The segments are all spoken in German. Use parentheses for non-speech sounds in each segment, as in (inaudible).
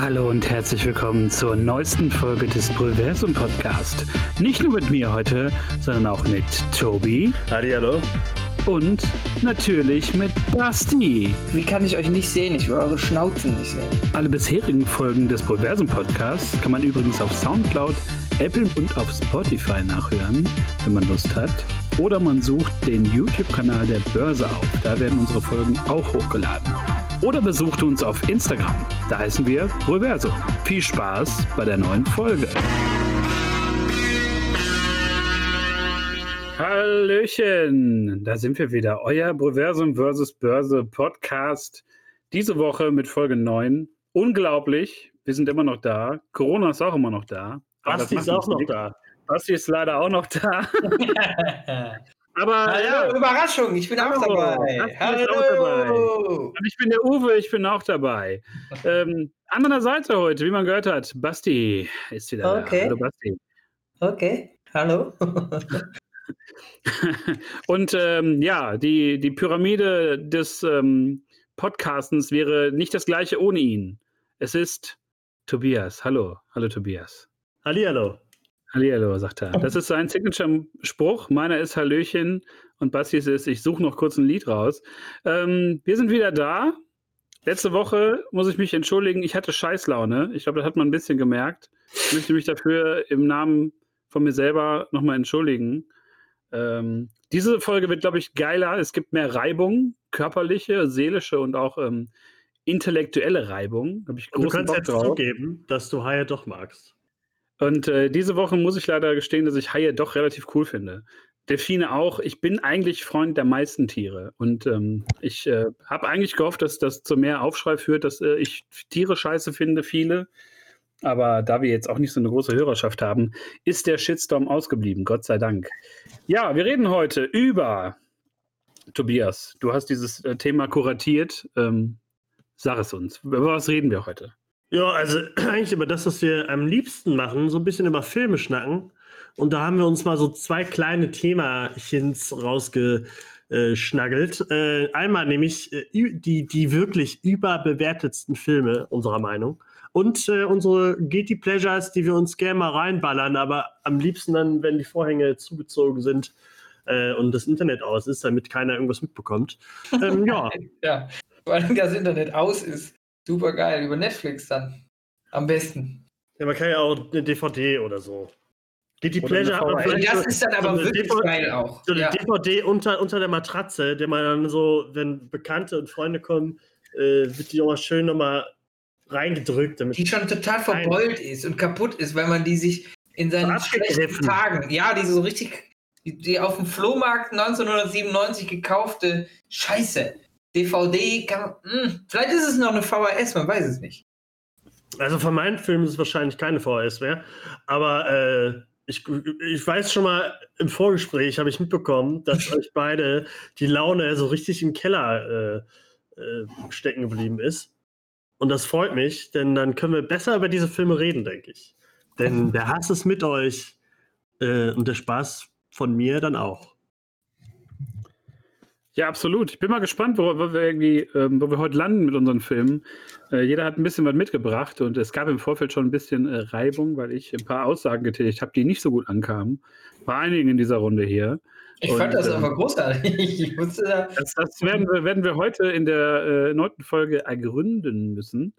Hallo und herzlich willkommen zur neuesten Folge des Pulversum Podcast. Nicht nur mit mir heute, sondern auch mit Tobi. Hallo. Und natürlich mit Basti. Wie kann ich euch nicht sehen? Ich will eure Schnauzen nicht sehen. Alle bisherigen Folgen des Pulversum Podcasts kann man übrigens auf Soundcloud, Apple und auf Spotify nachhören, wenn man Lust hat. Oder man sucht den YouTube-Kanal der Börse auf. Da werden unsere Folgen auch hochgeladen. Oder besucht uns auf Instagram. Da heißen wir Reverso. Viel Spaß bei der neuen Folge. Hallöchen, da sind wir wieder. Euer Breversum vs. Börse Podcast. Diese Woche mit Folge 9. Unglaublich, wir sind immer noch da. Corona ist auch immer noch da. Basti ist auch noch da. Basti ist leider auch noch da. (laughs) (laughs) Aber Hallo, ja, Überraschung, ich bin auch Hallo, dabei. Basti ist auch dabei. Und ich bin der Uwe, ich bin auch dabei. Ähm, an meiner Seite heute, wie man gehört hat, Basti ist wieder Okay. da. Hallo Basti. Okay, hallo. (laughs) Und ähm, ja, die, die Pyramide des ähm, Podcastens wäre nicht das gleiche ohne ihn. Es ist Tobias. Hallo, hallo Tobias. Hallihallo. Hallihallo, sagt er. Das ist sein Signature-Spruch. Meiner ist Hallöchen und Bastis ist, ich suche noch kurz ein Lied raus. Ähm, wir sind wieder da. Letzte Woche muss ich mich entschuldigen, ich hatte Scheißlaune. Ich glaube, das hat man ein bisschen gemerkt. Ich möchte mich dafür im Namen von mir selber nochmal entschuldigen. Ähm, diese Folge wird, glaube ich, geiler. Es gibt mehr Reibung, körperliche, seelische und auch ähm, intellektuelle Reibung. Da ich du kannst Bock jetzt drauf. zugeben, dass du Haie doch magst. Und äh, diese Woche muss ich leider gestehen, dass ich Haie doch relativ cool finde. Delfine auch. Ich bin eigentlich Freund der meisten Tiere. Und ähm, ich äh, habe eigentlich gehofft, dass das zu mehr Aufschrei führt, dass äh, ich Tiere scheiße finde, viele. Aber da wir jetzt auch nicht so eine große Hörerschaft haben, ist der Shitstorm ausgeblieben, Gott sei Dank. Ja, wir reden heute über Tobias. Du hast dieses äh, Thema kuratiert. Ähm, sag es uns. Über was reden wir heute? Ja, also (clears throat) eigentlich über das, was wir am liebsten machen, so ein bisschen über Filme schnacken. Und da haben wir uns mal so zwei kleine Themachens rausgeschnaggelt. Äh, einmal nämlich äh, die, die wirklich überbewertetsten Filme unserer Meinung. Und äh, unsere Guilty Pleasures, die wir uns gerne mal reinballern, aber am liebsten dann, wenn die Vorhänge zugezogen sind äh, und das Internet aus ist, damit keiner irgendwas mitbekommt. Ähm, ja, (laughs) Ja, allem das Internet aus ist. Super geil, über Netflix dann. Am besten. Ja, man kann ja auch eine DVD oder so. Guilty Oder Pleasure hat man vielleicht das so, ist dann so aber eine wirklich DVD geil auch. so eine Ja. DVD unter, unter der Matratze, der man dann so, wenn Bekannte und Freunde kommen, äh, wird die auch mal schön nochmal reingedrückt. Damit Die schon total verbeult ist und kaputt ist, weil man die sich in seinen schlechten Tagen, ja, die so richtig, die, die auf dem Flohmarkt 1997 gekaufte Scheiße. DVD kann man, mh, vielleicht ist es noch eine VHS, man weiß es nicht. also von meinen Filmen ist es wahrscheinlich keine VHS mehr, aber äh, ich, ich weiß schon mal, im Vorgespräch habe ich mitbekommen, dass (laughs) euch beide die Laune so richtig im Keller äh, äh, stecken geblieben ist. Und das freut mich, denn dann können wir besser über diese Filme reden, denke ich. Denn der Hass ist mit euch äh, und der Spaß von mir dann auch. Ja, absolut. Ich bin mal gespannt, wo, wo wir irgendwie, ähm, wo wir heute landen mit unseren Filmen. Äh, jeder hat ein bisschen was mitgebracht und es gab im Vorfeld schon ein bisschen äh, Reibung, weil ich ein paar Aussagen getätigt habe, die nicht so gut ankamen. Bei einigen in dieser Runde hier. Ich Und, fand das ähm, aber großartig. (laughs) Da, Das, das werden, wir, werden wir heute in der äh, neunten Folge ergründen müssen.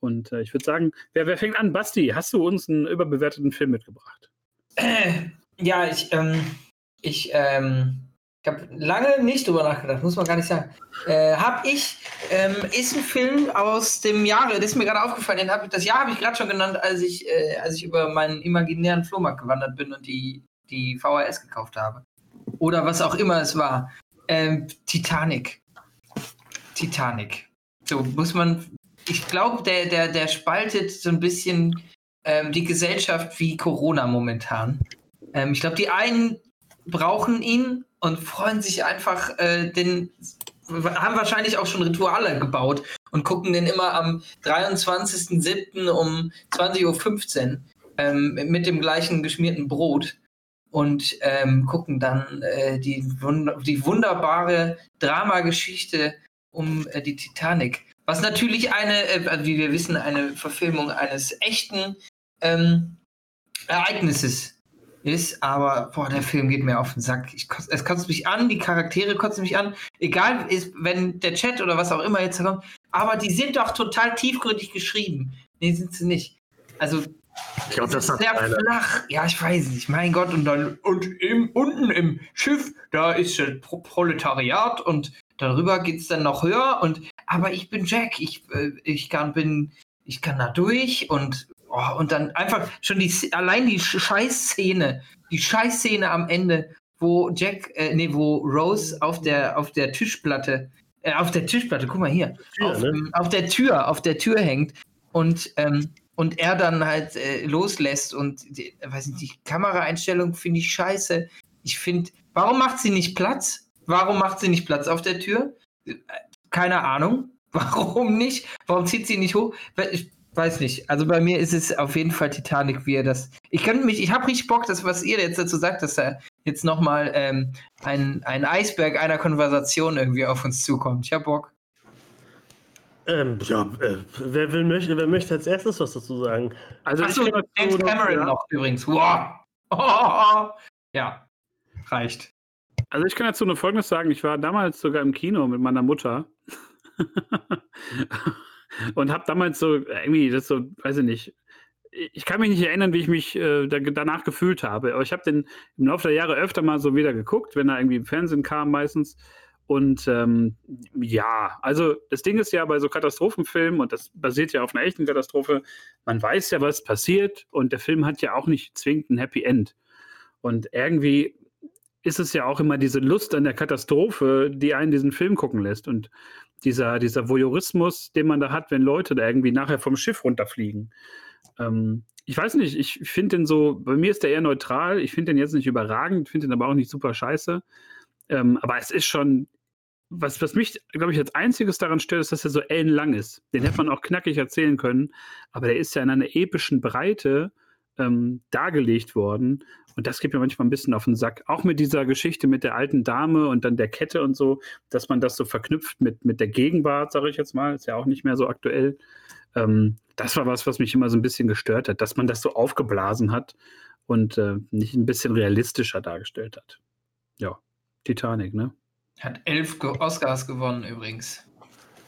Und äh, ich würde sagen, wer, wer fängt an? Basti, hast du uns einen überbewerteten Film mitgebracht? Äh, ja, ich, ähm, ich, ähm, ich habe lange nicht drüber nachgedacht, muss man gar nicht sagen. Äh, hab ich, ähm, ist ein Film aus dem Jahre, das ist mir gerade aufgefallen, den hab das Jahr habe ich gerade schon genannt, als ich, äh, als ich über meinen imaginären Flohmarkt gewandert bin und die, die VHS gekauft habe. Oder was auch immer es war. Ähm, Titanic. Titanic. So muss man, ich glaube, der, der, der spaltet so ein bisschen ähm, die Gesellschaft wie Corona momentan. Ähm, ich glaube, die einen brauchen ihn und freuen sich einfach, äh, den haben wahrscheinlich auch schon Rituale gebaut und gucken den immer am 23.07. um 20.15 Uhr ähm, mit dem gleichen geschmierten Brot und ähm, gucken dann äh, die, die wunderbare Dramageschichte um äh, die Titanic. Was natürlich eine, äh, wie wir wissen, eine Verfilmung eines echten ähm, Ereignisses ist, aber boah, der Film geht mir auf den Sack. Ich, es kotzt mich an, die Charaktere kotzen mich an. Egal, ist, wenn der Chat oder was auch immer jetzt kommt, aber die sind doch total tiefgründig geschrieben. Nee, sind sie nicht. Also, ich glaube, das ist sehr eine. flach. Ja, ich weiß nicht. Mein Gott, und dann und im, unten im Schiff, da ist das Pro Proletariat und darüber geht es dann noch höher. Und aber ich bin Jack, ich, äh, ich kann bin, ich kann da durch und Oh, und dann einfach schon die allein die Scheißszene, die Scheißszene am Ende, wo Jack, äh, nee, wo Rose auf der auf der Tischplatte, äh, auf der Tischplatte, guck mal hier, Tür, auf, ne? auf, der Tür, auf der Tür hängt und ähm, und er dann halt äh, loslässt und die, weiß nicht, die Kameraeinstellung finde ich scheiße. Ich finde, warum macht sie nicht Platz? Warum macht sie nicht Platz auf der Tür? Keine Ahnung. (laughs) Warum nicht? Warum zieht sie nicht hoch? Ich, weiß nicht. Also bei mir ist es auf jeden Fall Titanic, wie er das. Ich könnte mich, ich habe richtig Bock, das, was ihr jetzt dazu sagt, dass da jetzt nochmal ähm, ein, ein Eisberg einer Konversation irgendwie auf uns zukommt. Ich habe Bock. Ähm, ja, äh, wer, will, möchte, wer möchte als erstes was dazu sagen? Also Achso, James Cameron ja. noch übrigens. Wow. Oh, oh, oh. Ja, reicht. Also ich kann dazu nur Folgendes sagen. Ich war damals sogar im Kino mit meiner Mutter. (laughs) und habe damals so irgendwie das so, weiß ich nicht, ich kann mich nicht erinnern, wie ich mich äh, da, danach gefühlt habe. Aber ich habe den im Laufe der Jahre öfter mal so wieder geguckt, wenn er irgendwie im Fernsehen kam meistens. Und ähm, ja, also das Ding ist ja bei so Katastrophenfilmen, und das basiert ja auf einer echten Katastrophe, man weiß ja, was passiert und der Film hat ja auch nicht zwingend ein Happy End. Und irgendwie ist es ja auch immer diese Lust an der Katastrophe, die einen diesen Film gucken lässt. Und dieser, dieser Voyeurismus, den man da hat, wenn Leute da irgendwie nachher vom Schiff runterfliegen. Ähm, ich weiß nicht, ich finde den so, bei mir ist der eher neutral, ich finde den jetzt nicht überragend, finde den aber auch nicht super scheiße. Ähm, aber es ist schon, was, was mich, glaube ich, als einziges daran stört, ist, dass er so ellenlang ist. Den hätte man auch knackig erzählen können, aber der ist ja in einer epischen Breite ähm, dargelegt worden. Und das geht mir manchmal ein bisschen auf den Sack. Auch mit dieser Geschichte mit der alten Dame und dann der Kette und so, dass man das so verknüpft mit, mit der Gegenwart, sage ich jetzt mal, ist ja auch nicht mehr so aktuell. Ähm, das war was, was mich immer so ein bisschen gestört hat, dass man das so aufgeblasen hat und äh, nicht ein bisschen realistischer dargestellt hat. Ja, Titanic, ne? Hat elf Oscars gewonnen übrigens.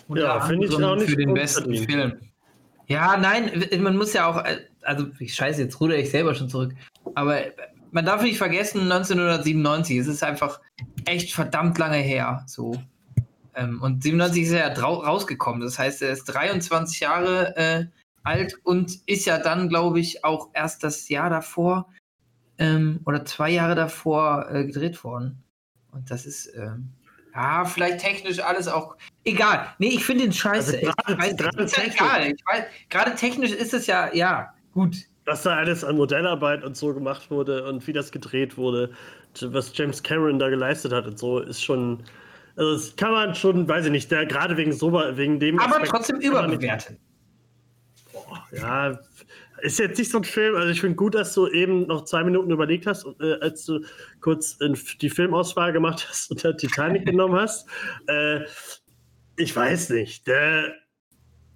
Und ja, finde ich auch nicht für den besten Film. Ja, nein, man muss ja auch, äh, also ich scheiße, jetzt ruder ich selber schon zurück. Aber man darf nicht vergessen, 1997, es ist einfach echt verdammt lange her. So. Ähm, und 97 ist er ja rausgekommen. Das heißt, er ist 23 Jahre äh, alt und ist ja dann, glaube ich, auch erst das Jahr davor ähm, oder zwei Jahre davor äh, gedreht worden. Und das ist, ähm, ja, vielleicht technisch alles auch. Egal. Nee, ich finde den scheiße. Also grade ist ja egal. Gerade technisch ist es ja, ja, gut was da alles an Modellarbeit und so gemacht wurde und wie das gedreht wurde, was James Cameron da geleistet hat und so, ist schon. Also das kann man schon, weiß ich nicht, der, gerade wegen so wegen dem. Aber Aspekt trotzdem überbewerten. ja, ist jetzt nicht so ein Film. Also ich finde gut, dass du eben noch zwei Minuten überlegt hast, äh, als du kurz die Filmauswahl gemacht hast und der Titanic (laughs) genommen hast. Äh, ich weiß nicht. Der,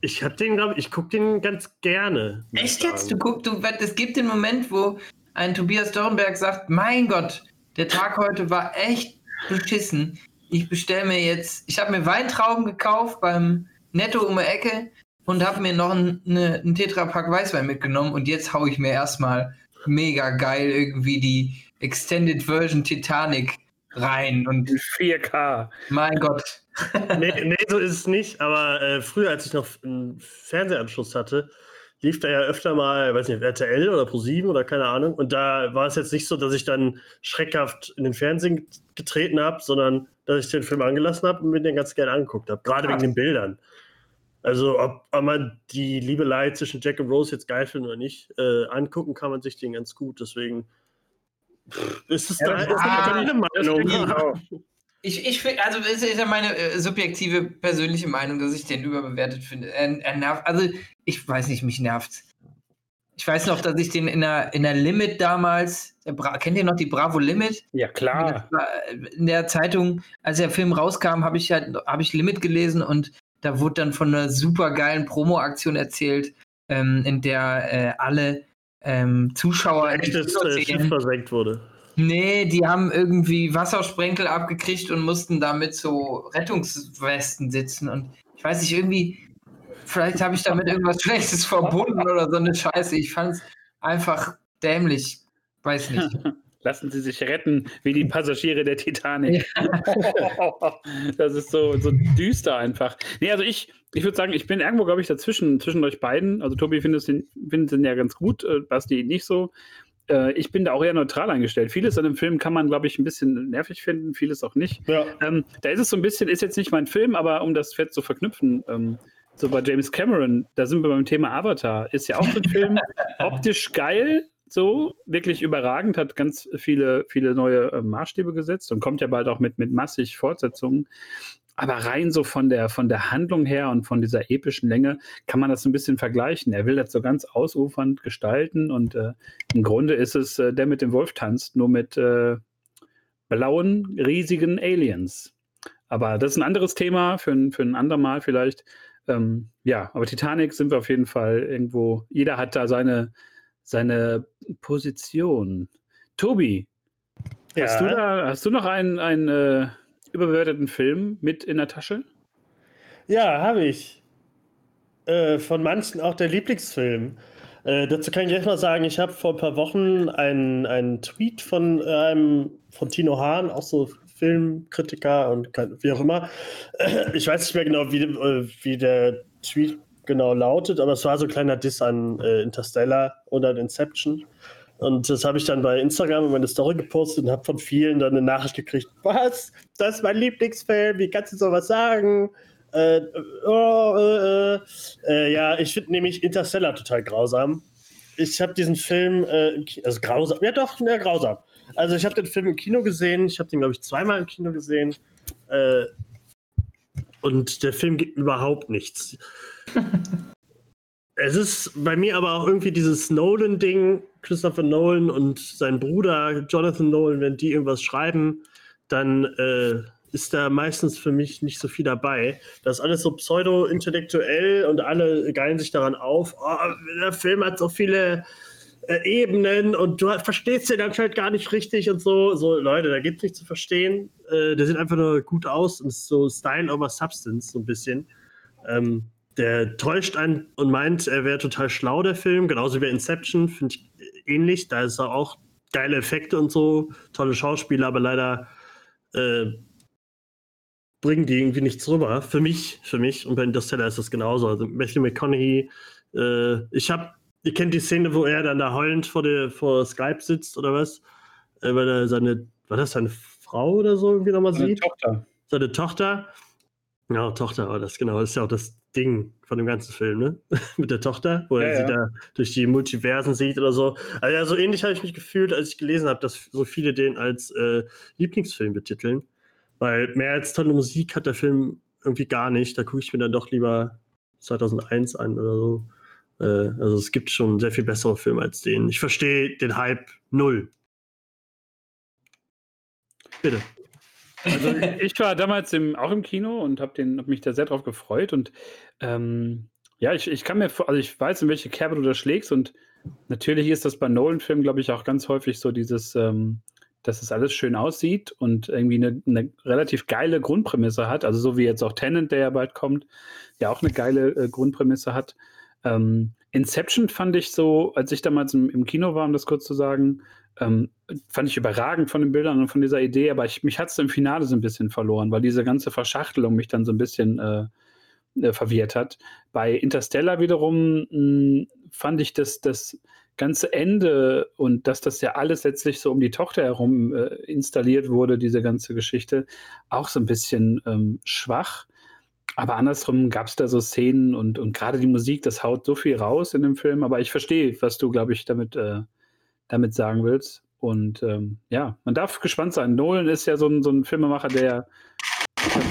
ich hab den, glaube ich, gucke den ganz gerne. Echt jetzt? Du guckst, du, es gibt den Moment, wo ein Tobias Dornberg sagt: Mein Gott, der Tag heute war echt beschissen. Ich bestelle mir jetzt, ich habe mir Weintrauben gekauft beim Netto um die Ecke und habe mir noch einen, eine, einen Tetrapack Weißwein mitgenommen und jetzt haue ich mir erstmal mega geil irgendwie die Extended Version Titanic rein und 4K. Mein Gott, (laughs) nee, nee, so ist es nicht. Aber äh, früher, als ich noch einen Fernsehanschluss hatte, lief da ja öfter mal, weiß nicht, RTL oder Pro7 oder keine Ahnung. Und da war es jetzt nicht so, dass ich dann schreckhaft in den Fernsehen getreten habe, sondern dass ich den Film angelassen habe und mir den ganz gerne angeguckt habe. Gerade wegen den Bildern. Also, ob, ob, man die Liebelei zwischen Jack und Rose jetzt geil findet oder nicht, äh, angucken kann man sich den ganz gut. Deswegen ist es ja, da, ist ah, eine Meinung. Ich, ich finde, also das ist ja meine äh, subjektive persönliche Meinung, dass ich den überbewertet finde. Er, er, nervt, also ich weiß nicht, mich nervt. Ich weiß noch, dass ich den in der, in der Limit damals, kennt ihr noch die Bravo Limit? Ja, klar. In der Zeitung, als der Film rauskam, habe ich halt, habe ich Limit gelesen und da wurde dann von einer super geilen Promo-Aktion erzählt, ähm, in der äh, alle ähm, Zuschauer echtes äh, Schiff versenkt wurde. Nee, die haben irgendwie Wassersprenkel abgekriegt und mussten damit so Rettungswesten sitzen. Und ich weiß nicht, irgendwie, vielleicht habe ich damit irgendwas Schlechtes verbunden oder so eine Scheiße. Ich fand es einfach dämlich. Weiß nicht. (laughs) Lassen Sie sich retten wie die Passagiere der Titanic. Ja. (laughs) das ist so, so düster einfach. Nee, also ich, ich würde sagen, ich bin irgendwo, glaube ich, dazwischen, zwischen euch beiden. Also Tobi findet den, findet den ja ganz gut, äh, Basti nicht so. Äh, ich bin da auch eher neutral eingestellt. Vieles an dem Film kann man, glaube ich, ein bisschen nervig finden, vieles auch nicht. Ja. Ähm, da ist es so ein bisschen, ist jetzt nicht mein Film, aber um das Fett zu verknüpfen, ähm, so bei James Cameron, da sind wir beim Thema Avatar, ist ja auch so ein Film, (laughs) optisch geil, so wirklich überragend, hat ganz viele, viele neue äh, Maßstäbe gesetzt und kommt ja bald auch mit, mit massig Fortsetzungen. Aber rein so von der, von der Handlung her und von dieser epischen Länge kann man das so ein bisschen vergleichen. Er will das so ganz ausufernd gestalten und äh, im Grunde ist es äh, der mit dem Wolf tanzt, nur mit äh, blauen, riesigen Aliens. Aber das ist ein anderes Thema für ein, für ein andermal vielleicht. Ähm, ja, aber Titanic sind wir auf jeden Fall irgendwo. Jeder hat da seine, seine Position. Tobi, ja. hast du da, hast du noch einen, einen äh, überbewerteten Film mit in der Tasche? Ja, habe ich. Äh, von manchen auch der Lieblingsfilm. Äh, dazu kann ich erstmal sagen, ich habe vor ein paar Wochen einen, einen Tweet von einem von Tino Hahn, auch so Filmkritiker und wie auch immer. Ich weiß nicht mehr genau, wie, äh, wie der Tweet genau lautet, aber es war so ein kleiner Diss an äh, Interstellar an Inception. Und das habe ich dann bei Instagram in meine Story gepostet und habe von vielen dann eine Nachricht gekriegt: Was? Das ist mein Lieblingsfilm, wie kannst du sowas sagen? Äh, oh, äh, äh, ja, ich finde nämlich Interstellar total grausam. Ich habe diesen Film, äh, also grausam, ja doch, ja, grausam. Also ich habe den Film im Kino gesehen, ich habe den, glaube ich, zweimal im Kino gesehen. Äh, und der Film gibt überhaupt nichts. (laughs) es ist bei mir aber auch irgendwie dieses Nolan-Ding, Christopher Nolan und sein Bruder Jonathan Nolan, wenn die irgendwas schreiben, dann äh, ist da meistens für mich nicht so viel dabei. Das ist alles so pseudo-intellektuell und alle geilen sich daran auf. Oh, der Film hat so viele äh, Ebenen und du verstehst den anscheinend gar nicht richtig und so. So, Leute, da gibt es nichts zu verstehen. Äh, der sieht einfach nur gut aus und ist so Style over Substance, so ein bisschen. Ähm, der täuscht einen und meint, er wäre total schlau, der Film. Genauso wie Inception, finde ich ähnlich. Da ist er auch geile Effekte und so, tolle Schauspieler, aber leider äh, bringen die irgendwie nichts rüber. Für mich, für mich. Und bei Interstellar ist das genauso. Also Matthew McConaughey, äh, ich habe Ihr kennt die Szene, wo er dann da heulend vor, der, vor Skype sitzt oder was? Äh, weil er seine, war das seine Frau oder so irgendwie nochmal sieht? Tochter. Seine Tochter. Ja, Tochter war das, genau. Das ist ja auch das Ding von dem ganzen Film, ne? (laughs) Mit der Tochter, wo ja, er ja. sie da durch die Multiversen sieht oder so. Also ja, so ähnlich habe ich mich gefühlt, als ich gelesen habe, dass so viele den als äh, Lieblingsfilm betiteln. Weil mehr als tolle Musik hat der Film irgendwie gar nicht. Da gucke ich mir dann doch lieber 2001 an oder so. Äh, also es gibt schon sehr viel bessere Filme als den. Ich verstehe den Hype null. Bitte. Also ich war damals im, auch im Kino und habe hab mich da sehr drauf gefreut. Und ähm, ja, ich, ich kann mir, also ich weiß, in welche Kerbe du da schlägst. Und natürlich ist das bei Nolan-Filmen, glaube ich, auch ganz häufig so dieses, ähm, dass es alles schön aussieht und irgendwie eine, eine, relativ geile Grundprämisse hat. Also so wie jetzt auch Tenant, der ja bald kommt, ja auch eine geile äh, Grundprämisse hat. Ähm, Inception fand ich so, als ich damals im, im, Kino war, um das kurz zu sagen, ähm, fand ich überragend von den Bildern und von dieser Idee, aber ich, mich hat es im Finale so ein bisschen verloren, weil diese ganze Verschachtelung mich dann so ein bisschen äh, äh, verwirrt hat. Bei Interstellar wiederum mh, hm, fand ich das, das ganze Ende und dass das ja alles letztlich so um die Tochter herum äh, installiert wurde, diese ganze Geschichte, auch so ein bisschen ähm, schwach. Aber andersrum gab es da so Szenen und, und gerade die Musik, das haut so viel raus in dem Film. Aber ich verstehe, was du, glaube ich, damit, äh, damit sagen willst. Und ähm, ja, man darf gespannt sein. Nolan ist ja so ein, so ein Filmemacher, der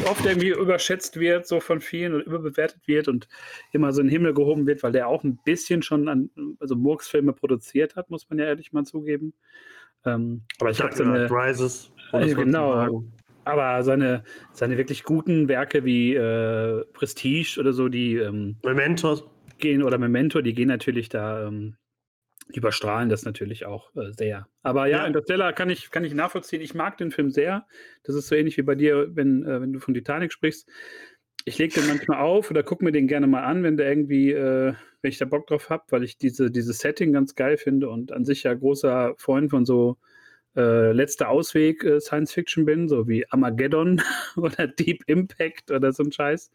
oft irgendwie überschätzt wird, so von vielen und überbewertet wird und immer so in den Himmel gehoben wird, weil der auch ein bisschen schon an, also Murks-Filme produziert hat, muss man ja ehrlich mal zugeben. Ähm, aber ich habe so eine. Rises. Äh, genau. Aber seine, seine wirklich guten Werke wie äh, Prestige oder so, die ähm, Mementos gehen oder Memento, die gehen natürlich da ähm, überstrahlen das natürlich auch äh, sehr. Aber ja, Ja. Interstellar kann ich, kann ich nachvollziehen. Ich mag den Film sehr. Das ist so ähnlich wie bei dir, wenn, äh, wenn du von Titanic sprichst. Ich lege den manchmal auf oder gucke mir den gerne mal an, wenn der irgendwie, äh, wenn ich da Bock drauf habe, weil ich diese, dieses Setting ganz geil finde und an sich ja großer Freund von so äh, letzter Ausweg äh, Science Fiction bin, so wie Armageddon (laughs) oder Deep Impact oder so ein Scheiß.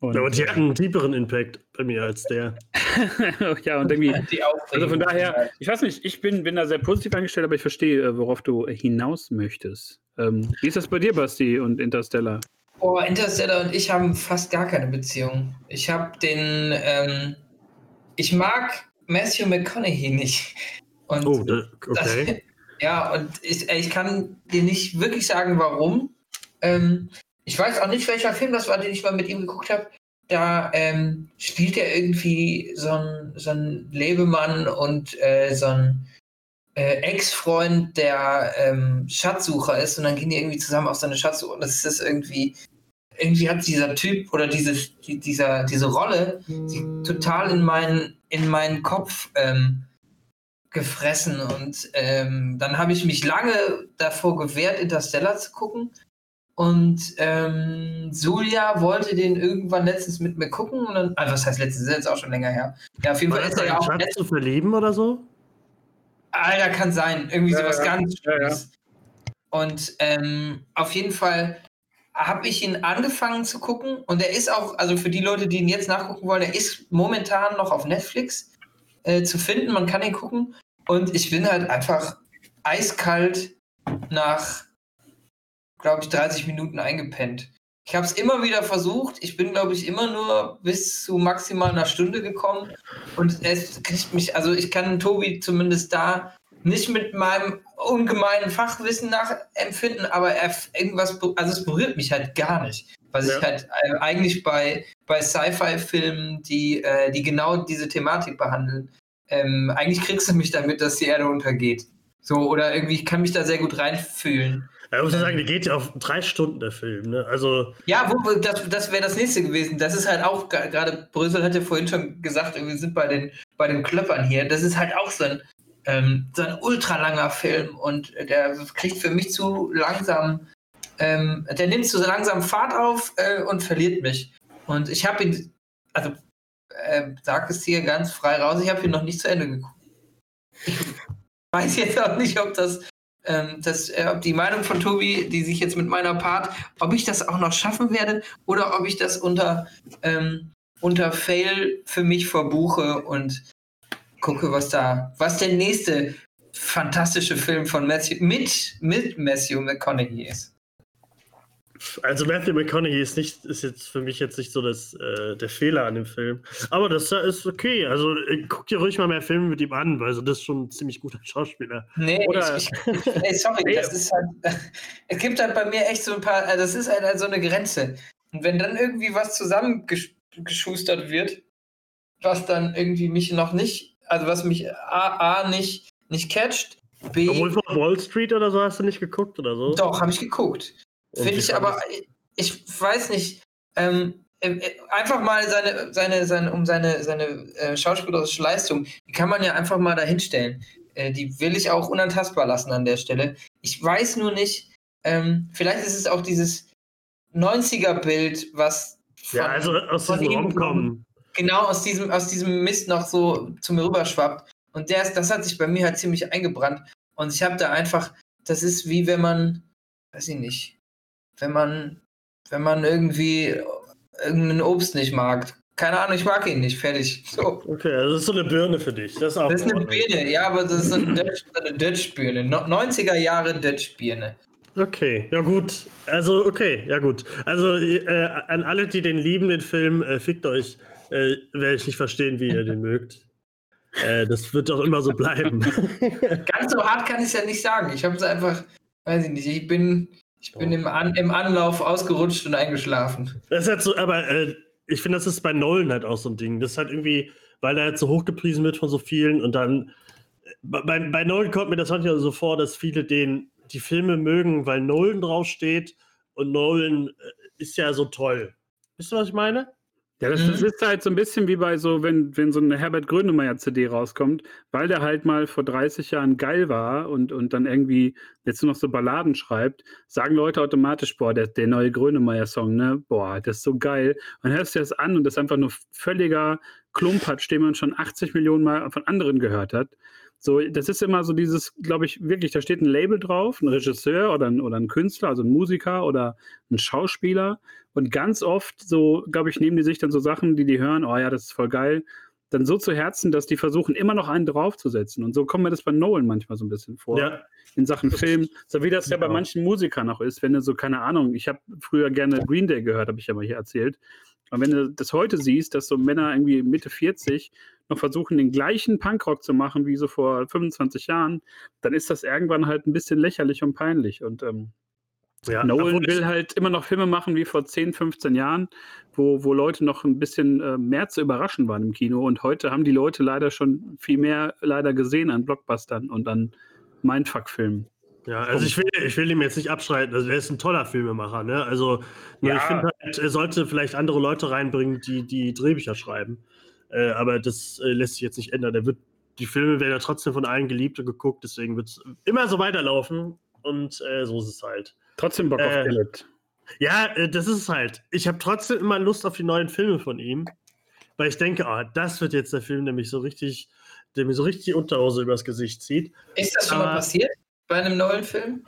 Und, Ja, aber die (laughs) hatten einen tieferen Impact bei mir als der. (laughs) ja, und irgendwie, also von daher, ich weiß nicht, ich bin, bin da sehr positiv eingestellt, aber ich verstehe, äh, worauf du hinaus möchtest. Ähm, wie ist das bei dir, Basti und Interstellar? Boah, Interstellar und ich haben fast gar keine Beziehung. Ich habe den, ähm, ich mag Matthew McConaughey nicht. Und Oh, da, das, okay. (laughs) ja, und ich, ich kann dir nicht wirklich sagen, warum. Ähm, ich weiß auch nicht, welcher Film das war, den ich mal mit ihm geguckt habe. Da ähm, spielt er irgendwie so ein, so ein Lebemann und äh, so ein äh, Ex-Freund, der ähm, Schatzsucher ist und dann gehen die irgendwie zusammen auf so eine Schatzsuche und das ist irgendwie, irgendwie hat dieser Typ oder dieses, die, dieser, diese Rolle sie total in meinen, in meinen Kopf ähm, gefressen und ähm, dann habe ich mich lange davor gewehrt, Interstellar zu gucken. Und ähm, Julia wollte den irgendwann letztens mit mir gucken und dann, also was heißt letztens, das ist jetzt auch schon länger her. Ja, auf jeden Fall ist er ja auch Schatz zu verlieben oder so? Alter, kann sein. Irgendwie Ja, sowas ja. ganz Ja, ja. Schlimmes. Und ähm, auf jeden Fall habe ich ihn angefangen zu gucken und er ist auch, also für die Leute, die ihn jetzt nachgucken wollen, er ist momentan noch auf Netflix äh, zu finden. Man kann ihn gucken. Und ich bin halt einfach eiskalt nach, glaube ich, 30 Minuten eingepennt. Ich habe es immer wieder versucht. Ich bin, glaube ich, immer nur bis zu maximal einer Stunde gekommen. Und es kriegt mich, also ich kann Tobi zumindest da nicht mit meinem ungemeinen Fachwissen nachempfinden, aber er, irgendwas, also es berührt mich halt gar nicht. Was Ja. ich halt äh, eigentlich bei, bei Sci-Fi-Filmen, die, äh, die genau diese Thematik behandeln, ähm, eigentlich kriegst du mich damit, dass die Erde untergeht. So, oder irgendwie, ich kann mich da sehr gut reinfühlen. Ja, ich muss sagen, der geht ja auf drei Stunden, der Film. Ne? Also, Ja, wo, das, das wäre das nächste gewesen. Das ist halt auch, gerade Brösel hat ja vorhin schon gesagt, wir sind bei den, bei den Klöppern hier. Das ist halt auch so ein, ähm, so ein ultralanger Film und der kriegt für mich zu langsam, ähm, der nimmt zu langsam Fahrt auf äh, und verliert mich. Und ich habe ihn, also äh, sag es hier ganz frei raus, ich habe ihn noch nicht zu Ende geguckt. Ich weiß jetzt auch nicht, ob das ähm, das, äh, ob die Meinung von Tobi, die sich jetzt mit meiner Part, ob ich das auch noch schaffen werde oder ob ich das unter, ähm, unter Fail für mich verbuche und gucke, was da, was der nächste fantastische Film von Matthew, mit, mit Matthew McConaughey ist. Also Matthew McConaughey ist nicht, ist jetzt für mich jetzt nicht so das, äh, der Fehler an dem Film. Aber das ist okay. Also äh, guck dir ruhig mal mehr Filme mit ihm an, weil also das ist schon ein ziemlich guter (laughs) Schauspieler. Nee, Oder- ich, ich, ey, sorry, (laughs) Nee. das ist halt, (laughs) es gibt halt bei mir echt so ein paar, äh, das ist halt so eine Grenze. Und wenn dann irgendwie was zusammengeschustert wird, was dann irgendwie mich noch nicht, also was mich A, A nicht, nicht catcht, B, Obwohl von Wall Street oder so hast du nicht geguckt oder so? doch, habe ich geguckt. Finde ich aber, ich weiß nicht, ähm, äh, einfach mal seine, seine, seine, um seine, seine äh, schauspielerische Leistung, die kann man ja einfach mal dahinstellen. Äh, die will ich auch unantastbar lassen an der Stelle. Ich weiß nur nicht, ähm, vielleicht ist es auch dieses 90er-Bild, was Ja, von- also aus diesem Romcom. genau aus diesem, aus diesem Mist noch so zu mir rüberschwappt. Und der ist, das hat sich bei mir halt ziemlich eingebrannt. Und ich habe da einfach, das ist wie wenn man, weiß ich nicht, wenn man, wenn man irgendwie irgendein Obst nicht mag. Keine Ahnung, ich mag ihn nicht, fertig. So. Okay, also das ist so eine Birne für dich. Das ist auch Das ist in eine. Birne, ja, aber das ist eine Dutch- eine Dutch-Birne. No- 90er Jahre Dutch-Birne. Okay, ja gut. Also, okay, ja gut. Also, äh, an alle, die den lieben, den Film, äh, fickt euch, äh, werde ich nicht verstehen, wie ihr den mögt. Äh, das wird auch immer so bleiben. (laughs) Ganz so hart kann ich es ja nicht sagen. Ich habe es einfach, weiß ich nicht, ich bin, ich bin im, An im Anlauf ausgerutscht und eingeschlafen. das ist halt so, aber äh, ich finde, das ist bei Nolan halt auch so ein Ding. Das ist halt irgendwie, weil er halt so hochgepriesen wird von so vielen und dann. Bei, bei Nolan kommt mir das manchmal so vor, dass viele den die Filme mögen, weil Nolan draufsteht und Nolan äh, ist ja so toll. Wisst ihr, was ich meine? Ja, das, das, mhm. ist halt so ein bisschen wie bei so, wenn, wenn so eine Herbert Grönemeyer-CD rauskommt, weil der halt mal vor 30 Jahren geil war und, und dann irgendwie jetzt nur noch so Balladen schreibt, sagen Leute automatisch, boah, der, der neue Grönemeyer-Song, ne, boah, das ist so geil. Und hörst du das an und das ist einfach nur völliger Klumpatsch, den man schon 80 Millionen Mal von anderen gehört hat. So, das ist immer so dieses, glaube ich, wirklich, da steht ein Label drauf, ein Regisseur oder ein, oder ein Künstler, also ein Musiker oder ein Schauspieler. Und ganz oft, so, glaube ich, nehmen die sich dann so Sachen, die die hören, oh ja, das ist voll geil, dann so zu Herzen, dass die versuchen, immer noch einen draufzusetzen. Und so kommt mir das bei Nolan manchmal so ein bisschen vor. Ja. In Sachen Film. So wie das ja, ja bei manchen Musikern auch ist, wenn du so, keine Ahnung, ich habe früher gerne Green Day gehört, habe ich ja mal hier erzählt. Und wenn du das heute siehst, dass so Männer irgendwie Mitte 40 noch versuchen, den gleichen Punkrock zu machen wie so vor 25 Jahren, dann ist das irgendwann halt ein bisschen lächerlich und peinlich. Und ähm, ja, Nolan will halt immer noch Filme machen wie vor 10, 15 Jahren, wo, wo Leute noch ein bisschen äh, mehr zu überraschen waren im Kino. Und heute haben die Leute leider schon viel mehr leider gesehen an Blockbustern und an Mindfuck-Filmen. Ja, also ich will, ich will ihm jetzt nicht abstreiten. Also er ist ein toller Filmemacher, ne? Also ja. ich finde halt, er sollte vielleicht andere Leute reinbringen, die die Drehbücher schreiben. Äh, aber das äh, lässt sich jetzt nicht ändern. Der wird, die Filme werden ja trotzdem von allen geliebt und geguckt, deswegen wird es immer so weiterlaufen und äh, so ist es halt. Trotzdem Bock auf Tenet. Äh, ja, äh, das ist es halt. Ich habe trotzdem immer Lust auf die neuen Filme von ihm, weil ich denke, oh, das wird jetzt der Film, der mich so richtig, der mir so richtig die Unterhose übers Gesicht zieht. Ist das schon aber, mal passiert bei einem neuen Film?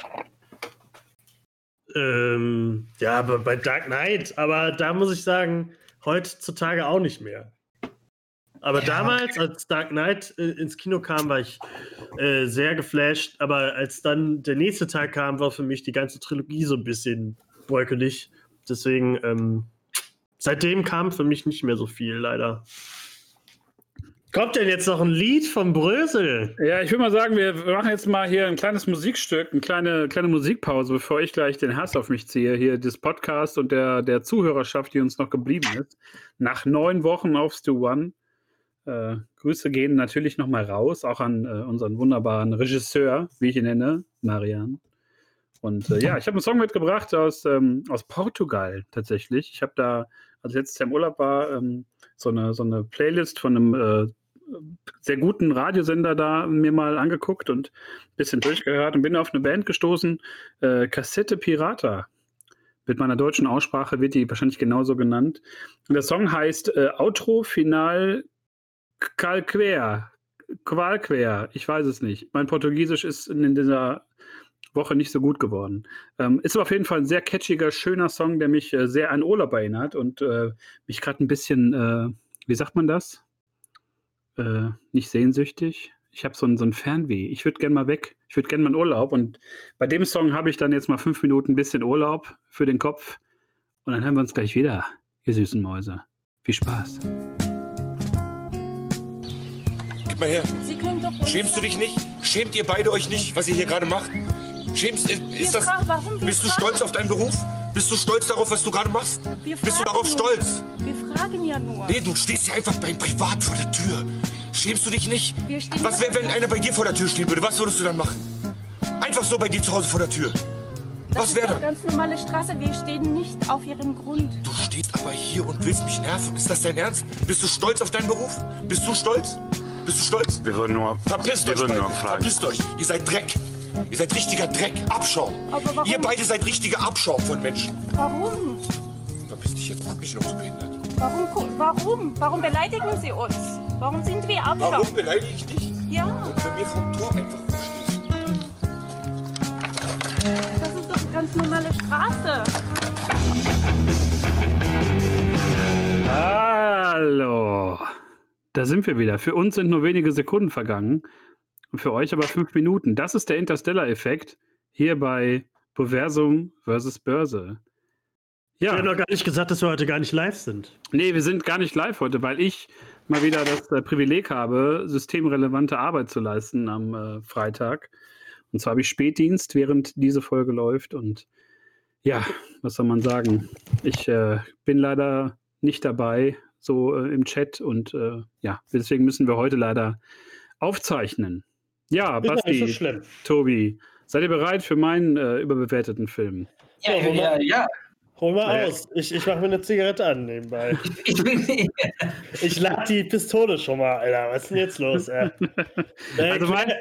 Ähm, ja, aber bei Dark Knight, aber da muss ich sagen, heutzutage auch nicht mehr. Aber ja, damals, als Dark Knight äh, ins Kino kam, war ich äh, sehr geflasht. Aber als dann der nächste Tag kam, war für mich die ganze Trilogie so ein bisschen bröckelig. Deswegen, ähm, seitdem kam für mich nicht mehr so viel, leider. Kommt denn jetzt noch ein Lied von Brösel? Ja, ich würde mal sagen, wir machen jetzt mal hier ein kleines Musikstück, eine kleine, kleine Musikpause, bevor ich gleich den Hass auf mich ziehe, hier des Podcasts und der, der Zuhörerschaft, die uns noch geblieben ist. Nach neun Wochen auf Stu One äh, Grüße gehen natürlich nochmal raus, auch an äh, unseren wunderbaren Regisseur, wie ich ihn nenne, Marian. Und äh, ja, ich habe einen Song mitgebracht aus, ähm, aus Portugal tatsächlich. Ich habe da, als letztes Jahr im Urlaub war, ähm, so, eine, so eine Playlist von einem äh, sehr guten Radiosender da mir mal angeguckt und ein bisschen durchgehört und bin auf eine Band gestoßen, äh, Cassette Pirata. Mit meiner deutschen Aussprache wird die wahrscheinlich genauso genannt. Und der Song heißt äh, Outro Final Calquer, Qualquer, ich weiß es nicht. Mein Portugiesisch ist in dieser Woche nicht so gut geworden. Ähm, ist aber auf jeden Fall ein sehr catchiger, schöner Song, der mich äh, sehr an Urlaub erinnert und äh, mich gerade ein bisschen, äh, wie sagt man das? Äh, nicht sehnsüchtig. Ich habe so ein, so ein Fernweh. Ich würde gerne mal weg. Ich würde gerne mal in Urlaub. Und bei dem Song habe ich dann jetzt mal fünf Minuten ein bisschen Urlaub für den Kopf. Und dann hören wir uns gleich wieder, ihr süßen Mäuse. Viel Spaß mal her. Schämst du dich nicht? Schämt ihr beide euch nicht, was ihr hier gerade macht? Schämst ist, ist das? Warum? Bist du stolz auf deinen Beruf? Bist du stolz darauf, was du gerade machst? Bist du darauf nur. stolz? Wir fragen ja nur. Nee, du stehst ja einfach beim Privat vor der Tür. Schämst du dich nicht? Was wäre, wenn einer bei dir vor der Tür stehen würde? Was würdest du dann machen? Einfach so bei dir zu Hause vor der Tür. Das was wäre dann? ganz normale Straße. Wir stehen nicht auf ihrem Grund. Du stehst aber hier und willst mich nerven. Ist das dein Ernst? Bist du stolz auf deinen Beruf? Bist du stolz? Bist du stolz? Wir würden nur, Verpisst wir euch würden beide. nur fragen. Verpisst euch. Ihr seid Dreck. Ihr seid richtiger Dreck. Abschaum. Ihr beide seid richtiger Abschaum von Menschen. Warum? Verpiss dich jetzt. Mach mich noch so behindert. Warum? Warum? Warum beleidigen Sie uns? Warum sind wir Abschaum? Warum beleidige ich dich? Ja. Und für mir vom Tor einfach stehst. Das ist doch eine ganz normale Straße. Hallo. Da sind wir wieder. Für uns sind nur wenige Sekunden vergangen. Und für euch aber fünf Minuten. Das ist der Interstellar-Effekt hier bei Boversum versus Börse. Ja. Ich habe noch gar nicht gesagt, dass wir heute gar nicht live sind. Nee, wir sind gar nicht live heute, weil ich mal wieder das äh, Privileg habe, systemrelevante Arbeit zu leisten am äh, Freitag. Und zwar habe ich Spätdienst, während diese Folge läuft. Und ja, was soll man sagen? Ich äh, bin leider nicht dabei, so äh, im Chat. Und äh, ja, deswegen müssen wir heute leider aufzeichnen. Ja, Basti, so Tobi, Seid ihr bereit für meinen äh, überbewerteten Film? Ja, ja, ja. ja. Hol mal aus. Ich, ich mache mir eine Zigarette an nebenbei. (laughs) Ich, ich, ich lade die Pistole schon mal, Alter. Was ist denn jetzt los? Äh, (laughs) also mein,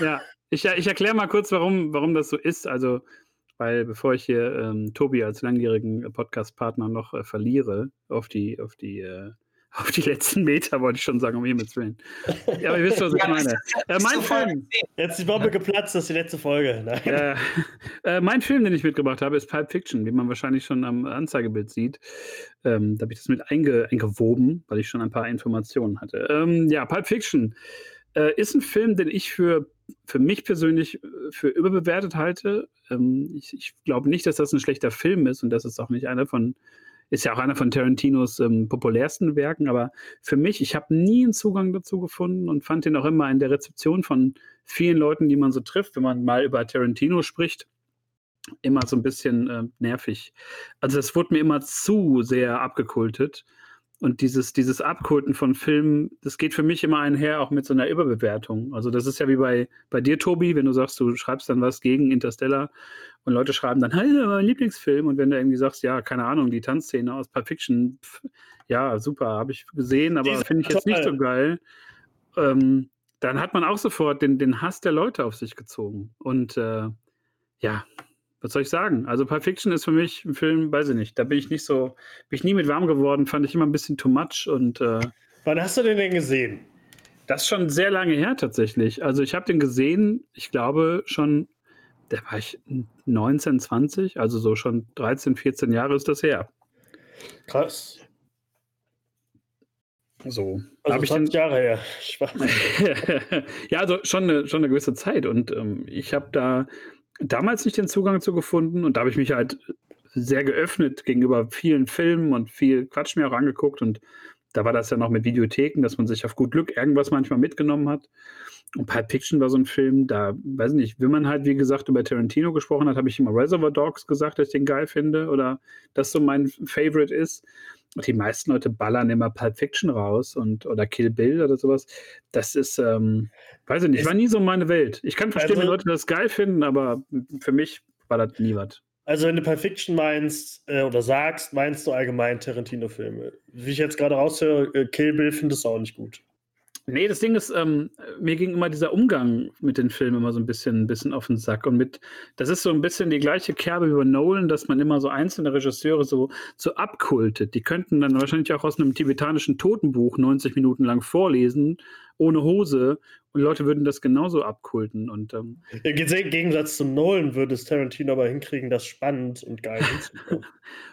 ja, ich, ich erkläre mal kurz, warum, warum das so ist. Also, weil bevor ich hier ähm, Tobi als langjährigen Podcast-Partner noch äh, verliere auf die, auf die äh, (laughs) auf die letzten Meter, wollte ich schon sagen, um Himmels Willen. Ja, aber ihr wisst, was ich meine. Äh, mein Film. Jetzt die Bombe geplatzt, das ist die letzte Folge. Äh, (laughs) äh, mein Film, den ich mitgebracht habe, ist Pulp Fiction, wie man wahrscheinlich schon am Anzeigebild sieht. Ähm, da habe ich das mit einge eingewoben, weil ich schon ein paar Informationen hatte. Ähm, ja, Pulp Fiction äh, ist ein Film, den ich für, für mich persönlich äh, für überbewertet halte. Ähm, ich, ich glaube nicht, dass das ein schlechter Film ist und das ist auch nicht einer von ist ja auch einer von Tarantinos ähm, populärsten Werken, aber für mich, ich habe nie einen Zugang dazu gefunden und fand ihn auch immer in der Rezeption von vielen Leuten, die man so trifft, wenn man mal über Tarantino spricht, immer so ein bisschen äh, nervig. Also das wurde mir immer zu sehr abgekultet. Und dieses, dieses Abkulten von Filmen, das geht für mich immer einher auch mit so einer Überbewertung. Also das ist ja wie bei, bei dir, Tobi, wenn du sagst, du schreibst dann was gegen Interstellar und Leute schreiben dann, hey, mein Lieblingsfilm. Und wenn du irgendwie sagst, ja, keine Ahnung, die Tanzszene aus Pulp Fiction, pf, ja, super, habe ich gesehen, aber finde ich jetzt nicht so geil. Ähm, dann hat man auch sofort den, den Hass der Leute auf sich gezogen. Und äh, ja, was soll ich sagen? Also Pulp Fiction ist für mich ein Film, weiß ich nicht, da bin ich nicht so, bin ich nie mit warm geworden, fand ich immer ein bisschen too much und äh, Wann hast du den denn gesehen? Das ist schon sehr lange her tatsächlich. Also ich habe den gesehen, ich glaube schon, da war ich 19, 20, also so schon 13, 14 Jahre ist das her. Krass. So. Also Hab ich 20 den, Jahre her. (laughs) ja, also schon eine, schon eine gewisse Zeit. Und ähm, ich habe da damals nicht den Zugang zu gefunden und da habe ich mich halt sehr geöffnet gegenüber vielen Filmen und viel Quatsch mir auch angeguckt und da war das ja noch mit Videotheken, dass man sich auf gut Glück irgendwas manchmal mitgenommen hat. Und Pulp Fiction war so ein Film, da, weiß nicht, wenn man halt, wie gesagt, über Tarantino gesprochen hat, habe ich immer Reservoir Dogs gesagt, dass ich den geil finde oder das so mein Favorite ist. Die meisten Leute ballern immer Pulp Fiction raus und oder Kill Bill oder sowas. Das ist, ähm, weiß ich nicht, war nie so meine Welt. Ich kann verstehen, also, wenn Leute das geil finden, aber für mich das nie was. Also, wenn du Pulp Fiction meinst äh, oder sagst, meinst du allgemein Tarantino-Filme. Wie ich jetzt gerade raushöre, äh, Kill Bill findest du auch nicht gut. Nee, das Ding ist, ähm, mir ging immer dieser Umgang mit den Filmen immer so ein bisschen, ein bisschen auf den Sack. Und mit, das ist so ein bisschen die gleiche Kerbe wie bei Nolan, dass man immer so einzelne Regisseure so, so abkultet. Die könnten dann wahrscheinlich auch aus einem tibetanischen Totenbuch 90 Minuten lang vorlesen, ohne Hose, und Leute würden das genauso abkulten. Und, ähm, Im Gegensatz zu Nolan würde es Tarantino aber hinkriegen, das spannend und geil (laughs) hinzukommen.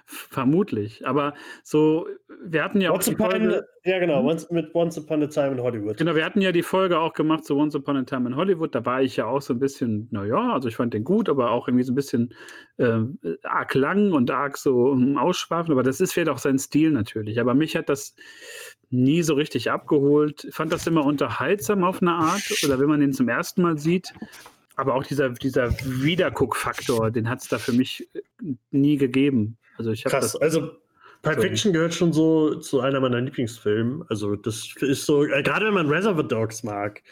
Vermutlich. Aber so, wir hatten ja Once auch. Folge, ja, genau, hm? once, mit Once Upon a Time in Hollywood. Genau, wir hatten ja die Folge auch gemacht zu so Once Upon a Time in Hollywood. Da war ich ja auch so ein bisschen, naja, also ich fand den gut, aber auch irgendwie so ein bisschen äh, arg lang und arg so ausschwafen. Aber das ist vielleicht auch sein Stil natürlich. Aber mich hat das nie so richtig abgeholt. Ich fand das immer unterhaltsam auf eine Art oder wenn man den zum ersten Mal sieht. Aber auch dieser, dieser Wiederguck-Faktor, den hat es da für mich nie gegeben. Also ich Krass, das, also Pulp Fiction gehört schon so zu einer meiner Lieblingsfilme. Also das ist so, äh, gerade wenn man Reservoir Dogs mag,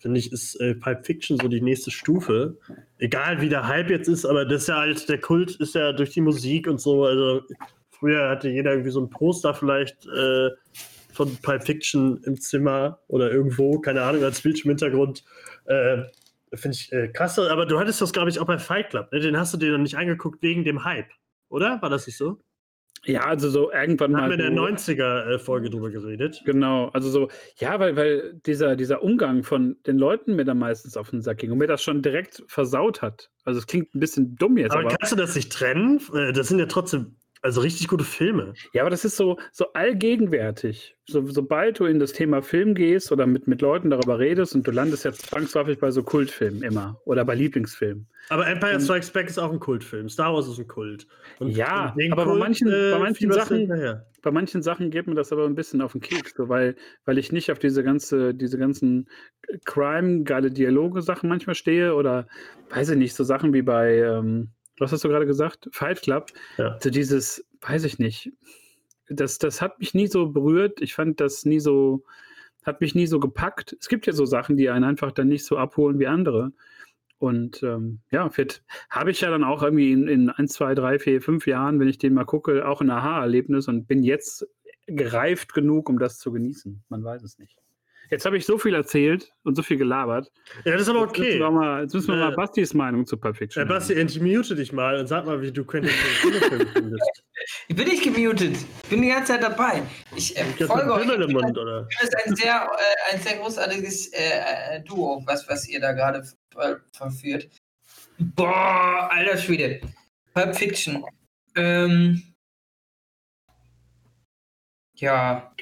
finde ich, ist äh, Pulp Fiction so die nächste Stufe. Egal wie der Hype jetzt ist, aber das ist ja halt, der Kult ist ja durch die Musik und so. Also früher hatte jeder irgendwie so ein Poster vielleicht äh, von Pulp Fiction im Zimmer oder irgendwo, keine Ahnung, als Bildschirmhintergrund. Äh, Finde ich äh, krass. Aber du hattest das, glaube ich, auch bei Fight Club. Ne? Den hast du dir dann nicht angeguckt wegen dem Hype, oder? War das nicht so? Ja, also so irgendwann da mal. Haben wir in der 90er-Folge äh, drüber geredet. Genau, also so, ja, weil, weil dieser, dieser Umgang von den Leuten mir dann meistens auf den Sack ging und mir das schon direkt versaut hat. Also es klingt ein bisschen dumm jetzt. Aber, aber kannst du das nicht trennen? Äh, das sind ja trotzdem also richtig gute Filme. Ja, aber das ist so, so allgegenwärtig. So, sobald du in das Thema Film gehst oder mit, mit Leuten darüber redest und du landest jetzt zwangsläufig bei so Kultfilmen immer oder bei Lieblingsfilmen. Aber Empire und, Strikes Back ist auch ein Kultfilm. Star Wars ist ein Kult. Und ja, aber Kult, bei manchen, äh, bei manchen Sachen, bei manchen Sachen geht mir das aber ein bisschen auf den Keks, so, weil, weil ich nicht auf diese ganze, diese ganzen Crime, geile Dialoge-Sachen manchmal stehe oder weiß ich nicht, so Sachen wie bei ähm, was hast du gerade gesagt? Fight Club. Ja. So dieses, weiß ich nicht. Das, das hat mich nie so berührt. Ich fand das nie so, hat mich nie so gepackt. Es gibt ja so Sachen, die einen einfach dann nicht so abholen wie andere. Und ähm, ja, Fit habe ich ja dann auch irgendwie in, in 1, 2, 3, 4, 5 Jahren, wenn ich den mal gucke, auch ein Aha-Erlebnis und bin jetzt gereift genug, um das zu genießen. Man weiß es nicht. Jetzt habe ich so viel erzählt und so viel gelabert. Ja, das ist aber Jetzt okay. müssen wir mal, jetzt müssen wir Äh, mal Bastis Meinung zu Pulp Fiction. Äh, Basti, entmute dich mal und sag mal, wie du Quentin Tarantino-Film (laughs) findest. Ich bin nicht gemutet. Ich bin die ganze Zeit dabei. Ich äh, Ich folge euch. Im Mund, oder? Das ist ein sehr, äh, ein sehr großartiges äh, äh, Duo, was, was ihr da gerade ver verführt. Boah, alter Schwede. Pulp Fiction. Ähm, ja.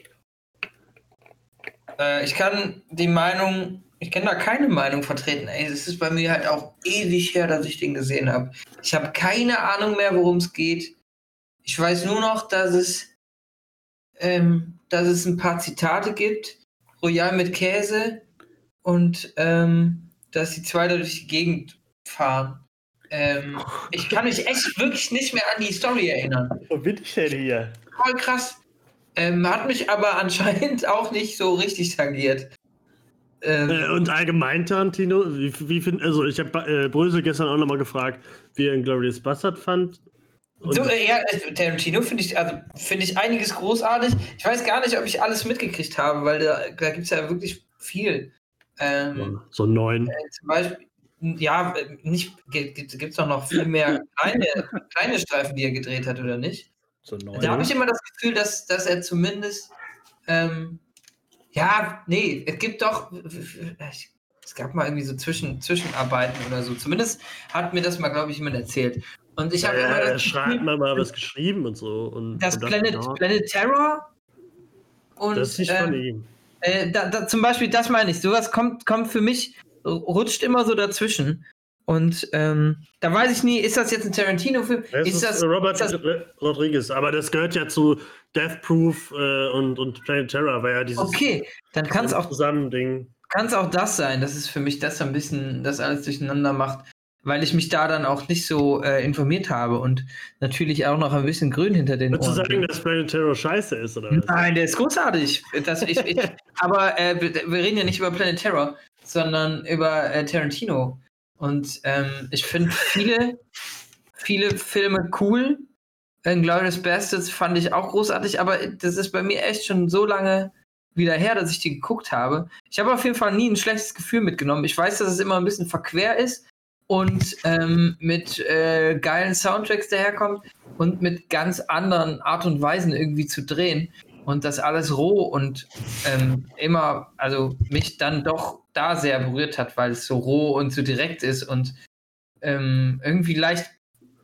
Äh, ich kann die Meinung, ich kann da keine Meinung vertreten. Es ist bei mir halt auch ewig her, dass ich den gesehen habe. Ich habe keine Ahnung mehr, worum es geht. Ich weiß nur noch, dass es, ähm, dass es ein paar Zitate gibt. Royal mit Käse und ähm, dass die zwei da durch die Gegend fahren. Ähm, ich kann mich echt wirklich nicht mehr an die Story erinnern. Wo bin ich denn hier? Voll krass. Ähm, hat mich aber (laughs) anscheinend auch nicht so richtig tangiert. Ähm, Äh, und allgemein, Tarantino, wie, wie find, also ich habe äh, Brösel gestern auch nochmal gefragt, wie er Glorious Bastard fand. So, äh, ja, äh, Tarantino finde ich, also finde ich einiges großartig. Ich weiß gar nicht, ob ich alles mitgekriegt habe, weil da, da gibt es ja wirklich viel. Ähm, so neun. äh, zum Beispiel, ja, äh, nicht, gibt es doch noch viel mehr (laughs) kleine, kleine Streifen, die er gedreht hat, oder nicht? So neun. Da habe ich immer das Gefühl, dass, dass er zumindest, ähm, ja, nee, es gibt doch, es gab mal irgendwie so Zwischen, Zwischenarbeiten oder so. Zumindest hat mir das mal, glaube ich, jemand erzählt. Und ich habe Ja, immer er das schreibt Gefühl, mal, mal was geschrieben und so. Und, dass und Planet, ja, Planet Terror und das ist nicht von ähm, ihm. äh, da, da, zum Beispiel, das meine ich, sowas kommt, kommt für mich, rutscht immer so dazwischen. Und ähm, da weiß ich nie, ist das jetzt ein Tarantino-Film? Ist ist das, Robert ist das Rodriguez, aber das gehört ja zu Death Proof äh, und, und Planet Terror, weil ja dieses okay, dann kann es auch Zusammending. kann es auch das sein, dass es für mich das ein bisschen das alles durcheinander macht, weil ich mich da dann auch nicht so äh, informiert habe und natürlich auch noch ein bisschen grün hinter den Würdest du Ohren. sagen, bin. dass Planet Terror scheiße ist, oder was? Nein, der ist großartig. Das, ich, ich, (laughs) aber äh, wir wir reden ja nicht über Planet Terror, sondern über äh, Tarantino. Und ähm, ich finde viele, viele Filme cool. Glorious Bastards fand ich auch großartig, aber das ist bei mir echt schon so lange wieder her, dass ich die geguckt habe. Ich habe auf jeden Fall nie ein schlechtes Gefühl mitgenommen. Ich weiß, dass es immer ein bisschen verquer ist und ähm, mit äh, geilen Soundtracks daherkommt und mit ganz anderen Art und Weisen irgendwie zu drehen und das alles roh und ähm, immer, also mich dann doch da sehr berührt hat, weil es so roh und so direkt ist und ähm, irgendwie leicht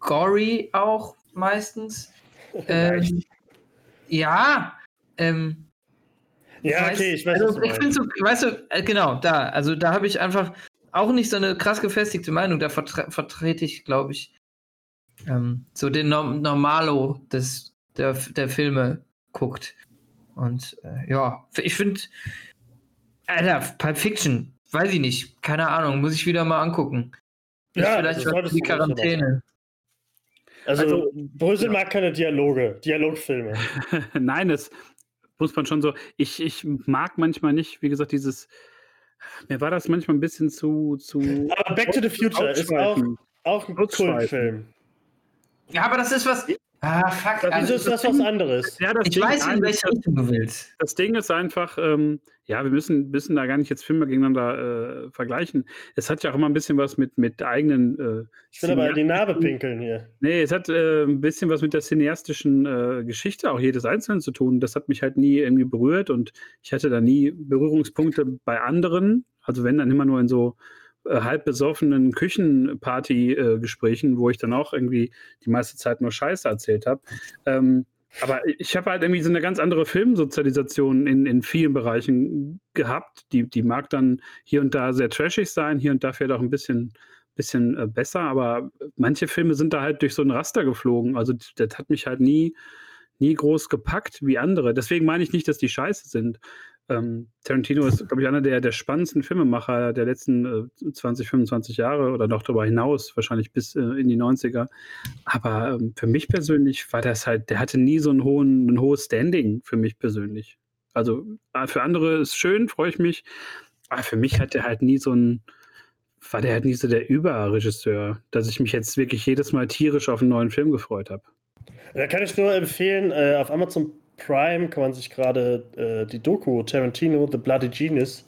gory auch meistens. (laughs) Ähm, ja, ähm, Ja, okay, ich weiß, also, ich finde so, weißt du, äh, genau, da, also da habe ich einfach auch nicht so eine krass gefestigte Meinung. Da vertre vertrete ich, glaube ich, ähm, so den Norm Normalo des, der, der Filme guckt. Und äh, ja, ich finde, Alter, Pulp Fiction, weiß ich nicht, keine Ahnung, muss ich wieder mal angucken. Ist Ja, vielleicht das was solltest für die Quarantäne. Also, Also- Brösel mag keine Dialoge, Dialogfilme. (laughs) Nein, das muss man schon so. Ich, ich mag manchmal nicht, wie gesagt, dieses. Mir war das manchmal ein bisschen zu. zu Aber Back to the Future ist auch, auch ein. Kultfilm. Ja, aber das ist was. Ah, fuck. Wieso also, ist das was anderes? Ja, das ich Ding weiß, in ist- welche Richtung du willst. Das Ding ist einfach, ähm, ja, wir müssen, müssen da gar nicht jetzt Filme gegeneinander äh, vergleichen. Es hat ja auch immer ein bisschen was mit, mit eigenen. Äh, Ich will aber in die Narbe pinkeln hier. Nee, es hat äh, ein bisschen was mit der cineastischen äh, Geschichte auch jedes Einzelnen zu tun. Das hat mich halt nie irgendwie berührt und ich hatte da nie Berührungspunkte bei anderen. Also wenn dann immer nur in so halb besoffenen Küchenparty-Gesprächen, wo ich dann auch irgendwie die meiste Zeit nur Scheiße erzählt habe. Ähm, aber ich habe halt irgendwie so eine ganz andere Filmsozialisation in, in vielen Bereichen gehabt. Die, die mag dann hier und da sehr trashig sein, hier und da vielleicht auch ein bisschen, bisschen äh, besser, aber manche Filme sind da halt durch so ein Raster geflogen. Also das hat mich halt nie, nie groß gepackt wie andere. Deswegen meine ich nicht, dass die scheiße sind. Ähm, Tarantino ist, glaube ich, einer der, der spannendsten Filmemacher der letzten äh, 20, 25 Jahre oder noch darüber hinaus, wahrscheinlich bis äh, in die 90er. Aber ähm, für mich persönlich war das halt, der hatte nie so einen hohen, ein hohes Standing für mich persönlich. Also äh, für andere ist schön, freue ich mich. Aber für mich hat der halt nie so ein, war der halt nie so der Überregisseur, dass ich mich jetzt wirklich jedes Mal tierisch auf einen neuen Film gefreut habe. Da kann ich nur empfehlen, äh, auf Amazon Prime kann man sich gerade äh, die Doku Tarantino, The Bloody Genius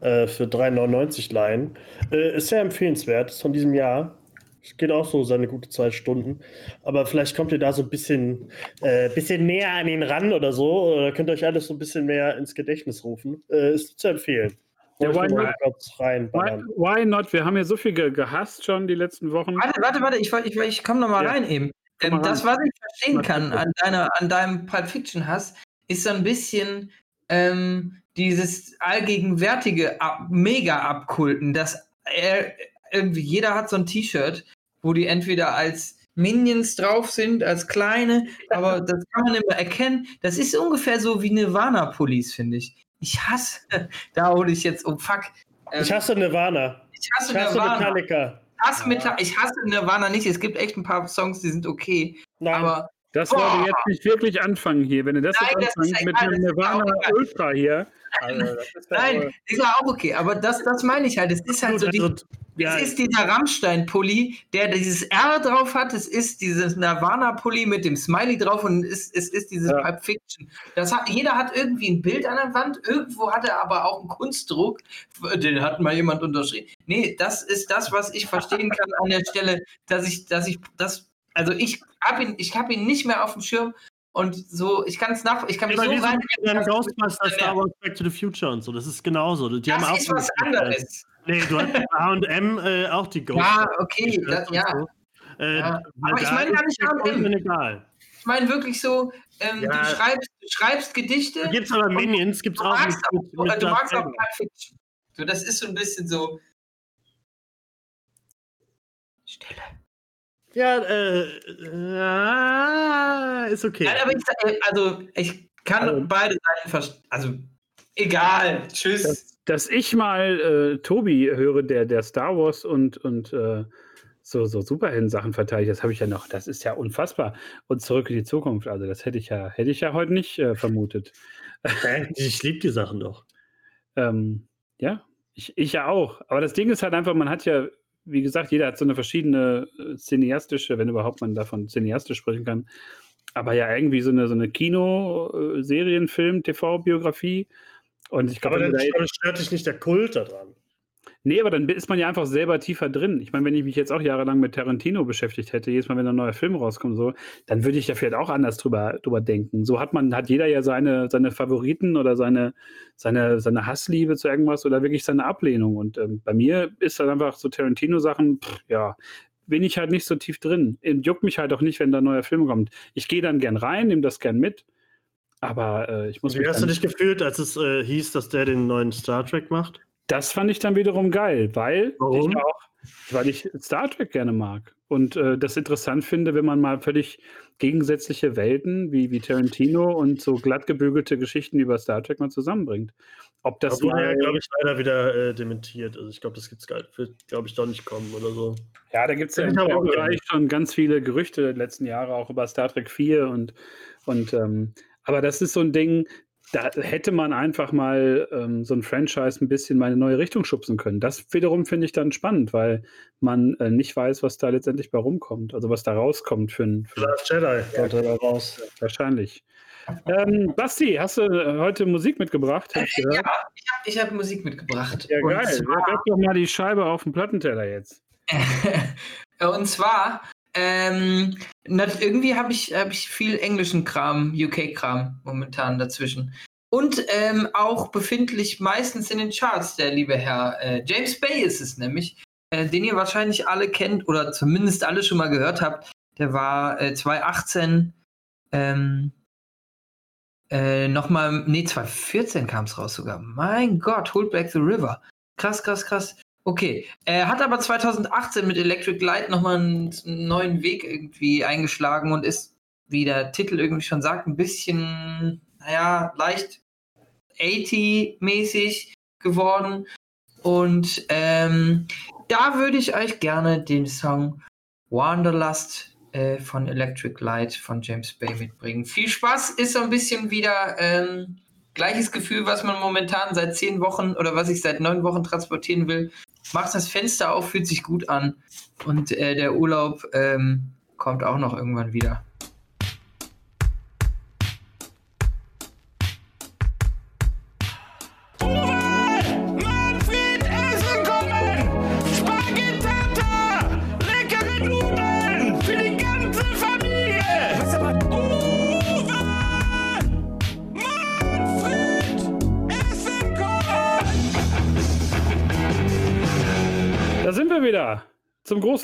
äh, für 3,99 leihen. Äh, ist sehr empfehlenswert, ist von diesem Jahr. Es geht auch so seine gute zwei Stunden. Aber vielleicht kommt ihr da so ein bisschen, äh, bisschen näher an ihn ran oder so. Oder könnt ihr euch alles so ein bisschen mehr ins Gedächtnis rufen. Äh, ist zu empfehlen. Ja, why, not? Why, why, not? Wir haben ja so viel ge gehasst schon die letzten Wochen. Warte, warte, warte, ich, ich, ich komme noch mal ja. rein eben. Ähm, das, was ich verstehen kann an, deiner, an deinem Pulp Fiction Hass, ist so ein bisschen ähm, dieses allgegenwärtige Ab mega abkulten, dass er, irgendwie jeder hat so ein T-Shirt, wo die entweder als Minions drauf sind, als kleine, (laughs) aber das kann man immer erkennen. Das ist ungefähr so wie Nirvana Police, finde ich. Ich hasse, (laughs) da hole ich jetzt um fuck. Ähm, ich hasse Nirvana. Ich hasse, ich hasse Nirvana. Metallica. Hass ja. Ich hasse Nirvana nicht. Es gibt echt ein paar Songs, die sind okay. Nein. Aber das wollte jetzt nicht wirklich anfangen hier. Wenn du das Nein, jetzt anfängst mit einem Nirvana Ultra hier. (laughs) Also, ist Nein, ist ja auch okay. Aber das, das meine ich halt. Es ist halt so die, also, ja. Es ist dieser Rammstein-Pulli, der dieses R drauf hat. Es ist dieses Nirvana-Pulli mit dem Smiley drauf und es, es ist dieses ja. Pulp Fiction. Das hat, jeder hat irgendwie ein Bild an der Wand. Irgendwo hat er aber auch einen Kunstdruck. Den hat mal jemand unterschrieben. Nee, das ist das, was ich verstehen kann an der Stelle, dass ich, dass ich, das, also ich habe ihn, ich habe ihn nicht mehr auf dem Schirm und so, ich kann es nach, ich kann mich ja, so rein. Ghostbusters, Star Wars, Back to the Future und so, das ist genauso. Die das haben auch ist was anderes. Nee, du hast H&M äh, auch die Ghost. Ja, okay, das, ja. So. Äh, ja. Aber ich meine gar nicht H&M. Egal. Ich meine wirklich so, ähm, ja. du, schreibst, du schreibst Gedichte. Da gibt es aber Minions, gibt es auch. Magst mit, auch mit du magst auch Pulp Fiction. So, das ist so ein bisschen so. Stille. Ja, äh, äh, ist okay. Nein, aber ich, äh, also ich kann also, beide Seiten verstehen. Also egal. Tschüss. Das, dass ich mal äh, Tobi höre, der, der Star Wars und, und äh, so, so Superhelden-Sachen verteidigt, das habe ich ja noch, das ist ja unfassbar. Und zurück in die Zukunft, also das hätte ich ja, hätte ich ja heute nicht äh, vermutet. ich liebe die Sachen doch. Ähm, ja, ich, ich ja auch. Aber das Ding ist halt einfach, man hat ja, wie gesagt, jeder hat so eine verschiedene äh, cineastische, wenn überhaupt man davon cineastisch sprechen kann, aber ja irgendwie so eine, so eine Kino-, äh, TV-Biografie und ich glaube, aber dann da stört dich nicht der Kult daran. Nee, aber dann ist man ja einfach selber tiefer drin. Ich meine, wenn ich mich jetzt auch jahrelang mit Tarantino beschäftigt hätte, jedes Mal, wenn ein neuer Film rauskommt, so, dann würde ich ja vielleicht auch anders drüber, drüber denken. So hat man, hat jeder ja seine, seine Favoriten oder seine, seine, seine Hassliebe zu irgendwas oder wirklich seine Ablehnung. Und ähm, bei mir ist dann einfach so Tarantino-Sachen, ja, bin ich halt nicht so tief drin. Juckt mich halt auch nicht, wenn da ein neuer Film kommt. Ich gehe dann gern rein, nehme das gern mit. Aber äh, ich muss. Wie hast du dich gefühlt, als es äh, hieß, dass der den neuen Star Trek macht? Das fand ich dann wiederum geil, weil Warum? ich auch, weil ich Star Trek gerne mag und äh, das interessant finde, wenn man mal völlig gegensätzliche Welten wie, wie Tarantino und so glatt gebügelte Geschichten über Star Trek mal zusammenbringt. Ob das wurde ja, glaube ich, leider wieder äh, dementiert. Also ich glaube, das gibt's wird, glaube ich, doch nicht kommen oder so. Ja, da gibt es ja im Bereich schon ganz viele Gerüchte der letzten Jahre auch über Star Trek 4 und, und ähm, aber das ist so ein Ding, da hätte man einfach mal ähm, so ein Franchise ein bisschen mal in eine neue Richtung schubsen können. Das wiederum finde ich dann spannend, weil man äh, nicht weiß, was da letztendlich bei rumkommt, also was da rauskommt für ein. Für Last Jedi kommt ja, da raus. Wahrscheinlich. Ähm, Basti, hast du äh, heute Musik mitgebracht? Äh, ja, ich habe hab Musik mitgebracht. Ja, geil. Zwar, doch mal die Scheibe auf den Plattenteller jetzt. (laughs) und zwar ähm, irgendwie habe ich, hab ich viel englischen Kram, UK-Kram momentan dazwischen. Und ähm, auch befindlich meistens in den Charts, der liebe Herr äh, James Bay ist es nämlich, äh, den ihr wahrscheinlich alle kennt oder zumindest alle schon mal gehört habt. Der war äh, 2018 ähm, äh, nochmal, nee, 2014 kam es raus sogar. Mein Gott, Hold Back the River. Krass, krass, krass. Okay, er hat aber 2018 mit Electric Light nochmal einen neuen Weg irgendwie eingeschlagen und ist, wie der Titel irgendwie schon sagt, ein bisschen, naja, leicht 80-mäßig geworden. Und ähm, da würde ich euch gerne den Song Wanderlust äh, von Electric Light von James Bay mitbringen. Viel Spaß, ist so ein bisschen wieder ähm, gleiches Gefühl, was man momentan seit zehn Wochen oder was ich seit neun Wochen transportieren will. Macht das Fenster auf, fühlt sich gut an. Und äh, der Urlaub ähm, kommt auch noch irgendwann wieder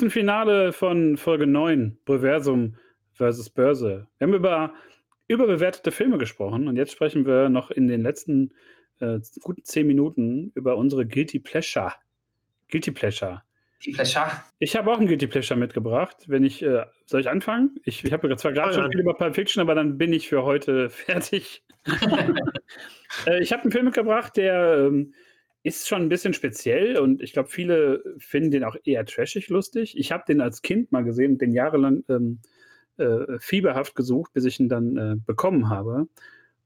Finale von Folge 9, Reversum versus Börse. Wir haben über überbewertete Filme gesprochen und jetzt sprechen wir noch in den letzten äh, guten zehn Minuten über unsere Guilty Pleasure. Guilty Pleasure. Pleasure. Ich habe auch ein Guilty Pleasure mitgebracht. Wenn ich, äh, soll ich anfangen? Ich, ich habe zwar gerade schon viel über Pulp Fiction, aber dann bin ich für heute (laughs) fertig. (laughs) äh, ich habe einen Film mitgebracht, der ähm, ist schon ein bisschen speziell und ich glaube, viele finden den auch eher trashig lustig. Ich habe den als Kind mal gesehen und den jahrelang ähm, äh, fieberhaft gesucht, bis ich ihn dann äh, bekommen habe.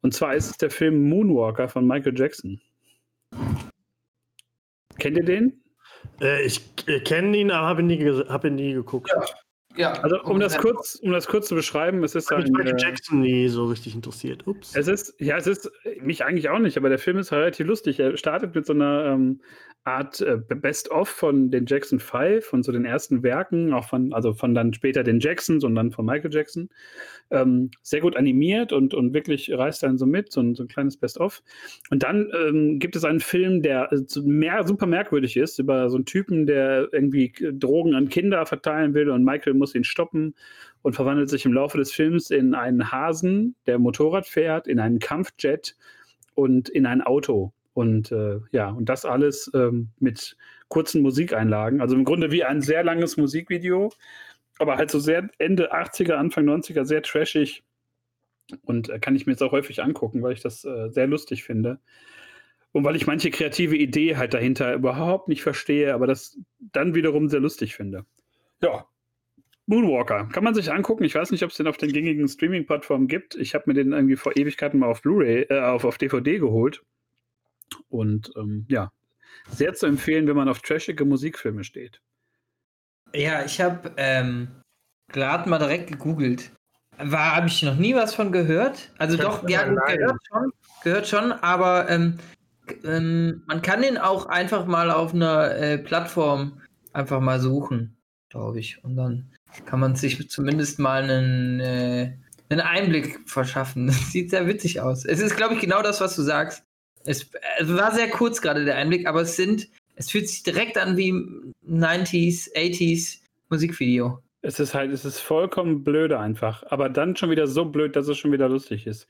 Und zwar ist es der Film Moonwalker von Michael Jackson. Kennt ihr den? Äh, ich kenne ihn, aber habe ihn, nie hab ihn nie geguckt. Ja. Ja, also um das kurz, um das kurz zu beschreiben, es ist ein, Michael äh, Jackson nie so richtig interessiert. Ups. Es ist, ja, es ist mich eigentlich auch nicht, aber der Film ist relativ lustig. Er startet mit so einer ähm, Art äh, Best-of von den Jackson Five, von so den ersten Werken, auch von, also von dann später den Jacksons und dann von Michael Jackson. Ähm, sehr gut animiert und, und wirklich reißt dann so mit, so ein, so ein kleines Best-of. Und dann ähm, gibt es einen Film, der äh, mehr, super merkwürdig ist, über so einen Typen, der irgendwie Drogen an Kinder verteilen will und Michael muss ihn stoppen und verwandelt sich im Laufe des Films in einen Hasen, der Motorrad fährt, in einen Kampfjet und in ein Auto. Und äh, ja, und das alles ähm, mit kurzen Musikeinlagen. Also im Grunde wie ein sehr langes Musikvideo, aber halt so sehr Ende 80er, Anfang 90er, sehr trashig. Und äh, kann ich mir jetzt auch häufig angucken, weil ich das äh, sehr lustig finde. Und weil ich manche kreative Idee halt dahinter überhaupt nicht verstehe, aber das dann wiederum sehr lustig finde. Ja. Moonwalker. Kann man sich angucken. Ich weiß nicht, ob es den auf den gängigen Streaming-Plattformen gibt. Ich habe mir den irgendwie vor Ewigkeiten mal auf Blu-ray, äh, auf, auf DVD geholt. Und ähm, ja, sehr zu empfehlen, wenn man auf trashige Musikfilme steht. Ja, ich habe ähm, gerade mal direkt gegoogelt. War, habe ich noch nie was von gehört. Also doch, ja, gehört schon, gehört schon, aber ähm, ähm, man kann den auch einfach mal auf einer äh, Plattform einfach mal suchen, glaube ich. Und dann kann man sich zumindest mal einen, äh, einen Einblick verschaffen. (laughs) Das sieht sehr witzig aus. Es ist, glaube ich, genau das, was du sagst. Es, es war sehr kurz gerade der Einblick, aber es sind, es fühlt sich direkt an wie 90s, 80s Musikvideo. Es ist halt, es ist vollkommen blöde einfach, aber dann schon wieder so blöd, dass es schon wieder lustig ist.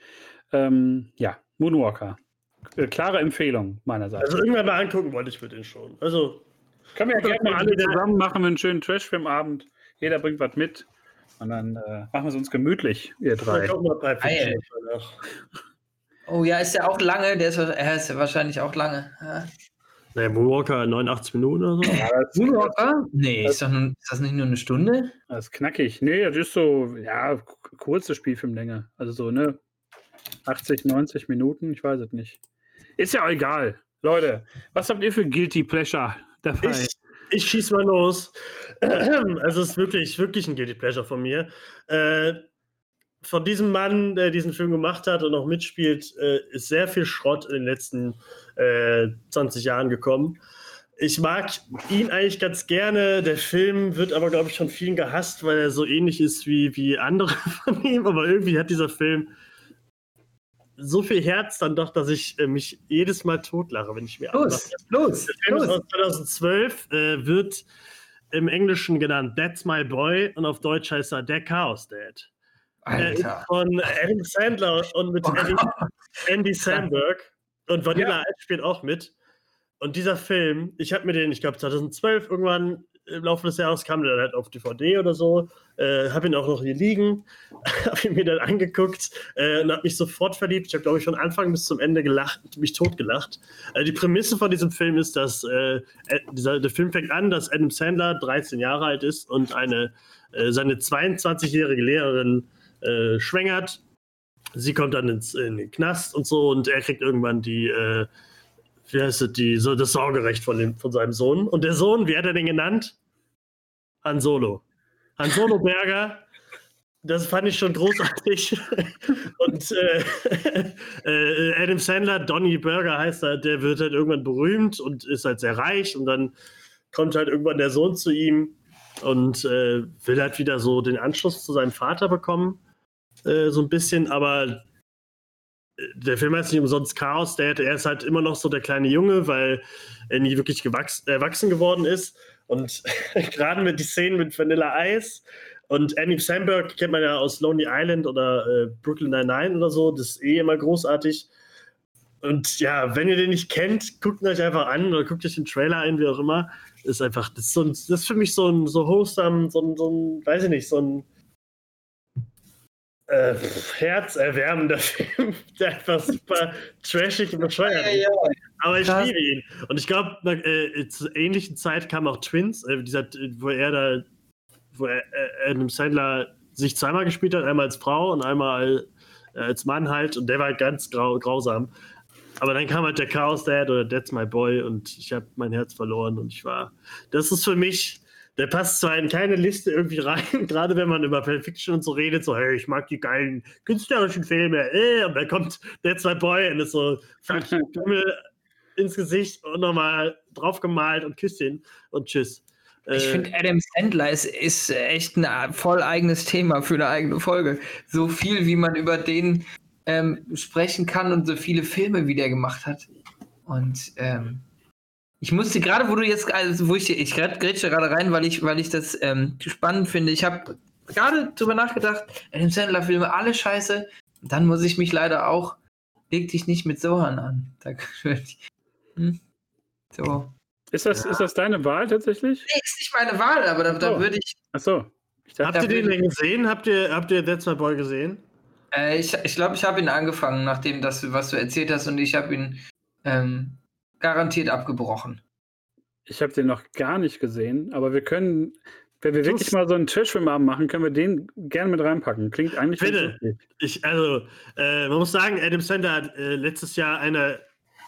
Ähm, ja, Moonwalker. Äh, klare Empfehlung meinerseits. Also irgendwann mal angucken wollte ich mir den schon. Also können wir ja gerne mal alle zusammen machen, einen schönen Trashfilmabend. Jeder bringt was mit und dann äh, machen wir es uns gemütlich, ihr drei. Ich auch mal bei Oh ja, ist ja auch lange. Der ist, er ist ja wahrscheinlich auch lange. Ja. Naja, Moonwalker 89 Minuten oder so. Ja, Moonwalker? Nee, ist, doch nun, ist das nicht nur eine Stunde? Das ist knackig. Nee, das ist so, ja, kurze Spielfilmlänge. Also so, ne? 80, 90 Minuten, ich weiß es nicht. Ist ja auch egal. Leute, was habt ihr für Guilty Pleasure dabei? Ich, ich schieß mal los. Also (clears throat) es ist wirklich, wirklich ein Guilty Pleasure von mir. Äh, von diesem Mann, der diesen Film gemacht hat und auch mitspielt, äh, ist sehr viel Schrott in den letzten äh, 20 Jahren gekommen. Ich mag ihn eigentlich ganz gerne. Der Film wird aber, glaube ich, von vielen gehasst, weil er so ähnlich ist wie, wie andere (laughs) von ihm. Aber irgendwie hat dieser Film so viel Herz dann doch, dass ich äh, mich jedes Mal totlache, wenn ich mir Los, los, Der Film los. ist aus 2012, äh, wird im Englischen genannt That's My Boy und auf Deutsch heißt er Der Chaos Dad. Alter. von Adam Sandler und mit oh Andy, Andy Samberg. Und Vanilla ja. Ice spielt auch mit. Und dieser Film, ich habe mir den, ich glaube 2012 irgendwann im Laufe des Jahres kam der halt auf DVD oder so. Äh, habe ihn auch noch hier liegen, (laughs) habe ihn mir dann angeguckt äh, und habe mich sofort verliebt. Ich habe, glaube ich, von Anfang bis zum Ende gelacht, mich totgelacht. Äh, die Prämisse von diesem Film ist, dass äh, dieser, der Film fängt an, dass Adam Sandler 13 Jahre alt ist und eine, äh, seine 22-jährige Lehrerin äh, schwängert. sie kommt dann ins, in den Knast und so und er kriegt irgendwann die, äh, wie heißt es, die, so das Sorgerecht von, dem, von seinem Sohn. Und der Sohn, wie hat er den genannt? Han Solo. Han Solo (laughs) Berger. Das fand ich schon großartig. (laughs) und äh, (laughs) äh, Adam Sandler, Donny Burger heißt er, der wird halt irgendwann berühmt und ist halt sehr reich und dann kommt halt irgendwann der Sohn zu ihm und äh, will halt wieder so den Anschluss zu seinem Vater bekommen. Äh, so ein bisschen, aber äh, der Film heißt nicht umsonst Chaos. Der, er ist halt immer noch so der kleine Junge, weil er nie wirklich erwachsen geworden ist. Und (laughs) gerade mit die Szenen mit Vanilla Ice und Annie Samberg kennt man ja aus Lonely Island oder äh, Brooklyn Nine-Nine oder so. Das ist eh immer großartig. Und ja, wenn ihr den nicht kennt, guckt ihn euch einfach an oder guckt euch den Trailer ein, wie auch immer. Ist einfach, das ist, so ein, das ist für mich so ein so wholesome, so ein, so ein, weiß ich nicht, so ein äh, herzerwärmender Film, (laughs) der einfach super trashig und bescheuert ist. Ja, ja. Aber ich liebe ihn. Und ich glaube, äh, zur ähnlichen Zeit kam auch Twins, äh, dieser, wo er da, wo er, äh, Adam Sandler sich zweimal gespielt hat, einmal als Frau und einmal äh, als Mann halt. Und der war halt ganz grau, grausam. Aber dann kam halt der Chaos Dad oder That's My Boy und ich habe mein Herz verloren und ich war. Das ist für mich der passt zwar in keine Liste irgendwie rein, (laughs) gerade wenn man über Perfection und so redet, so, hey, ich mag die geilen künstlerischen Filme, äh, und dann kommt der zwei Boy und ist so, Pimmel (laughs) ins Gesicht und nochmal draufgemalt und küsst ihn und tschüss. Ich äh, finde, Adam Sandler ist, ist echt ein voll eigenes Thema für eine eigene Folge. So viel, wie man über den ähm, sprechen kann und so viele Filme, wie der gemacht hat. Und ähm, ich musste gerade, wo du jetzt, also wo ich, ich grätsche gerade rein, weil ich, weil ich das ähm, spannend finde. Ich habe gerade drüber nachgedacht, Adam Sandler-Filme, alle scheiße. Dann muss ich mich leider auch, leg dich nicht mit Sohan an. (laughs) Da, hm? So. Ist das, ja. ist das deine Wahl tatsächlich? Nee, ist nicht meine Wahl, aber da, da würde ich. Achso. Habt ihr den denn gesehen? Habt ihr, habt ihr That's My Boy gesehen? Äh, ich glaube, ich, glaub, ich habe ihn angefangen, nachdem das, was du erzählt hast, und ich habe ihn ähm, garantiert abgebrochen. Ich habe den noch gar nicht gesehen, aber wir können, wenn wir wirklich mal so einen Trashfilm-Abend machen, können wir den gerne mit reinpacken. Klingt eigentlich Bitte. Ich, also, äh, man muss sagen, Adam Sandler hat äh, letztes Jahr einer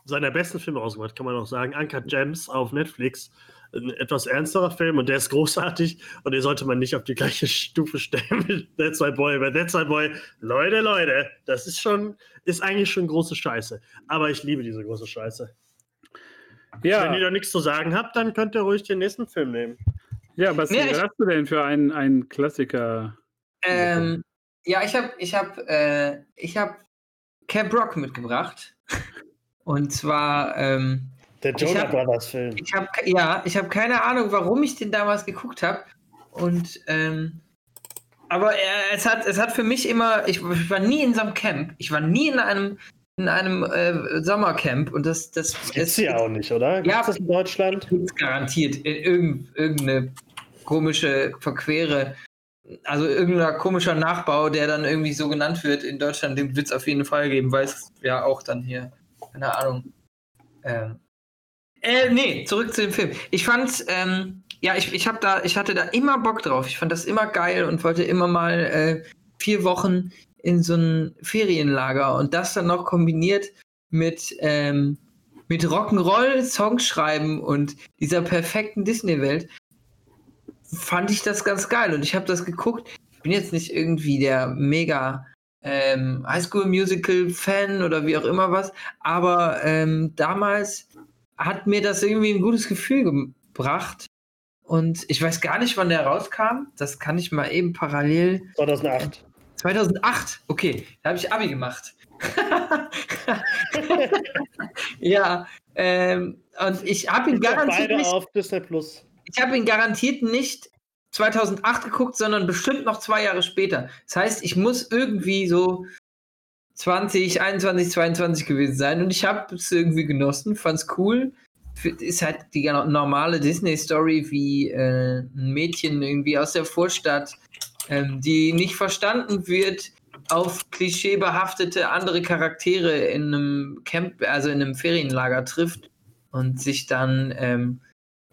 seiner besten Filme rausgemacht, kann man auch sagen. Uncut Gems auf Netflix. Ein etwas ernsterer Film und der ist großartig und den sollte man nicht auf die gleiche Stufe stellen mit That's My Boy. Bei That's My Boy, Leute, Leute, das ist schon, ist eigentlich schon große Scheiße. Aber ich liebe diese große Scheiße. Ja. Wenn ihr da nichts zu sagen habt, dann könnt ihr ruhig den nächsten Film nehmen. Ja, was nee, hast du denn für einen, einen Klassiker? Ähm, ja, ich habe ich hab, äh, hab Camp Rock mitgebracht. Und zwar. Ähm, Der Jonah Brothers Film. Ich hab, ja, ich habe keine Ahnung, warum ich den damals geguckt habe. Und. Ähm, aber äh, es, hat, es hat für mich immer. Ich, ich war nie in so einem Camp. Ich war nie in einem in einem äh, Sommercamp und das das ist ja auch nicht, oder? Gibt's ja, das in Deutschland garantiert in irgend, irgendeine komische verquere also irgendein komischer Nachbau, der dann irgendwie so genannt wird in Deutschland, den wird es auf jeden Fall geben, weil es ja auch dann hier keine Ahnung. Ähm, äh, nee, zurück zu dem Film. Ich fand's, ähm, ja, ich, ich hab da, ich hatte da immer Bock drauf. Ich fand das immer geil und wollte immer mal äh, vier Wochen in so ein Ferienlager und das dann noch kombiniert mit, ähm, mit Rock'n'Roll, Songs schreiben und dieser perfekten Disney-Welt, fand ich das ganz geil. Und ich habe das geguckt. Ich bin jetzt nicht irgendwie der mega ähm, Highschool Musical Fan oder wie auch immer was, aber ähm, damals hat mir das irgendwie ein gutes Gefühl gebracht. Und ich weiß gar nicht, wann der rauskam. Das kann ich mal eben parallel. 2008. 2008, okay, da habe ich Abi gemacht. (laughs) ja, ähm, und ich habe ihn garantiert nicht. Auf Disney Plus. Ich habe ihn garantiert nicht 2008 geguckt, sondern bestimmt noch zwei Jahre später. Das heißt, ich muss irgendwie so 20, 21, 22 gewesen sein und ich habe es irgendwie genossen, fand es cool. Ist halt die normale Disney-Story, wie äh, ein Mädchen irgendwie aus der Vorstadt ähm, die nicht verstanden wird, auf klischeebehaftete andere Charaktere in einem Camp, also in einem Ferienlager trifft und sich dann ähm,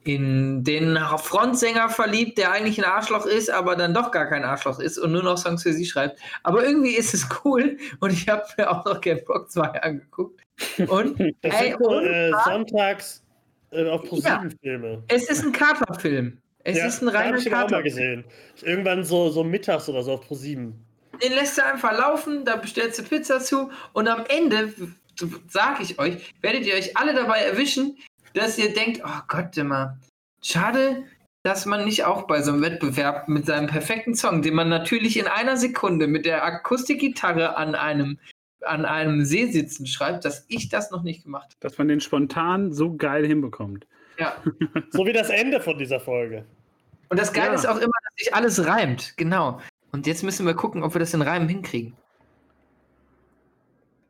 in den Frontsänger verliebt, der eigentlich ein Arschloch ist, aber dann doch gar kein Arschloch ist und nur noch Songs für sie schreibt. Aber irgendwie ist es cool und ich habe mir auch noch Camp Rock 2 angeguckt. Und (laughs) das ey, sind äh, sonntags äh, auf ProSieben Filme. es ist ein Katerfilm. Es ist ein reiner ich den auch mal Kater. gesehen. Irgendwann so, so mittags oder so auf ProSieben. Den lässt du einfach laufen, da bestellst du Pizza zu und am Ende, sag ich euch, werdet ihr euch alle dabei erwischen, dass ihr denkt, oh Gott, immer, schade, dass man nicht auch bei so einem Wettbewerb mit seinem perfekten Song, den man natürlich in einer Sekunde mit der Akustikgitarre an einem, an einem See sitzen schreibt, dass ich das noch nicht gemacht habe. Dass man den spontan so geil hinbekommt. Ja. (laughs) So wie das Ende von dieser Folge. Und das Geile Ja. ist auch immer, dass sich alles reimt. Genau. Und jetzt müssen wir gucken, ob wir das in Reimen hinkriegen.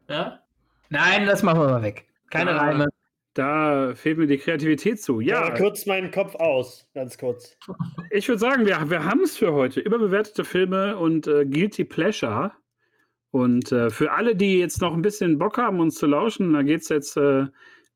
Ja? Nein, das machen wir mal weg. Keine Ja. Reime. Da fehlt mir die Kreativität zu. Ja, Ja, kurz meinen Kopf aus, ganz kurz. ich würde sagen, wir, wir haben es für heute. Überbewertete Filme und äh, Guilty Pleasure. Und äh, für alle, die jetzt noch ein bisschen Bock haben, uns zu lauschen, da geht es jetzt äh,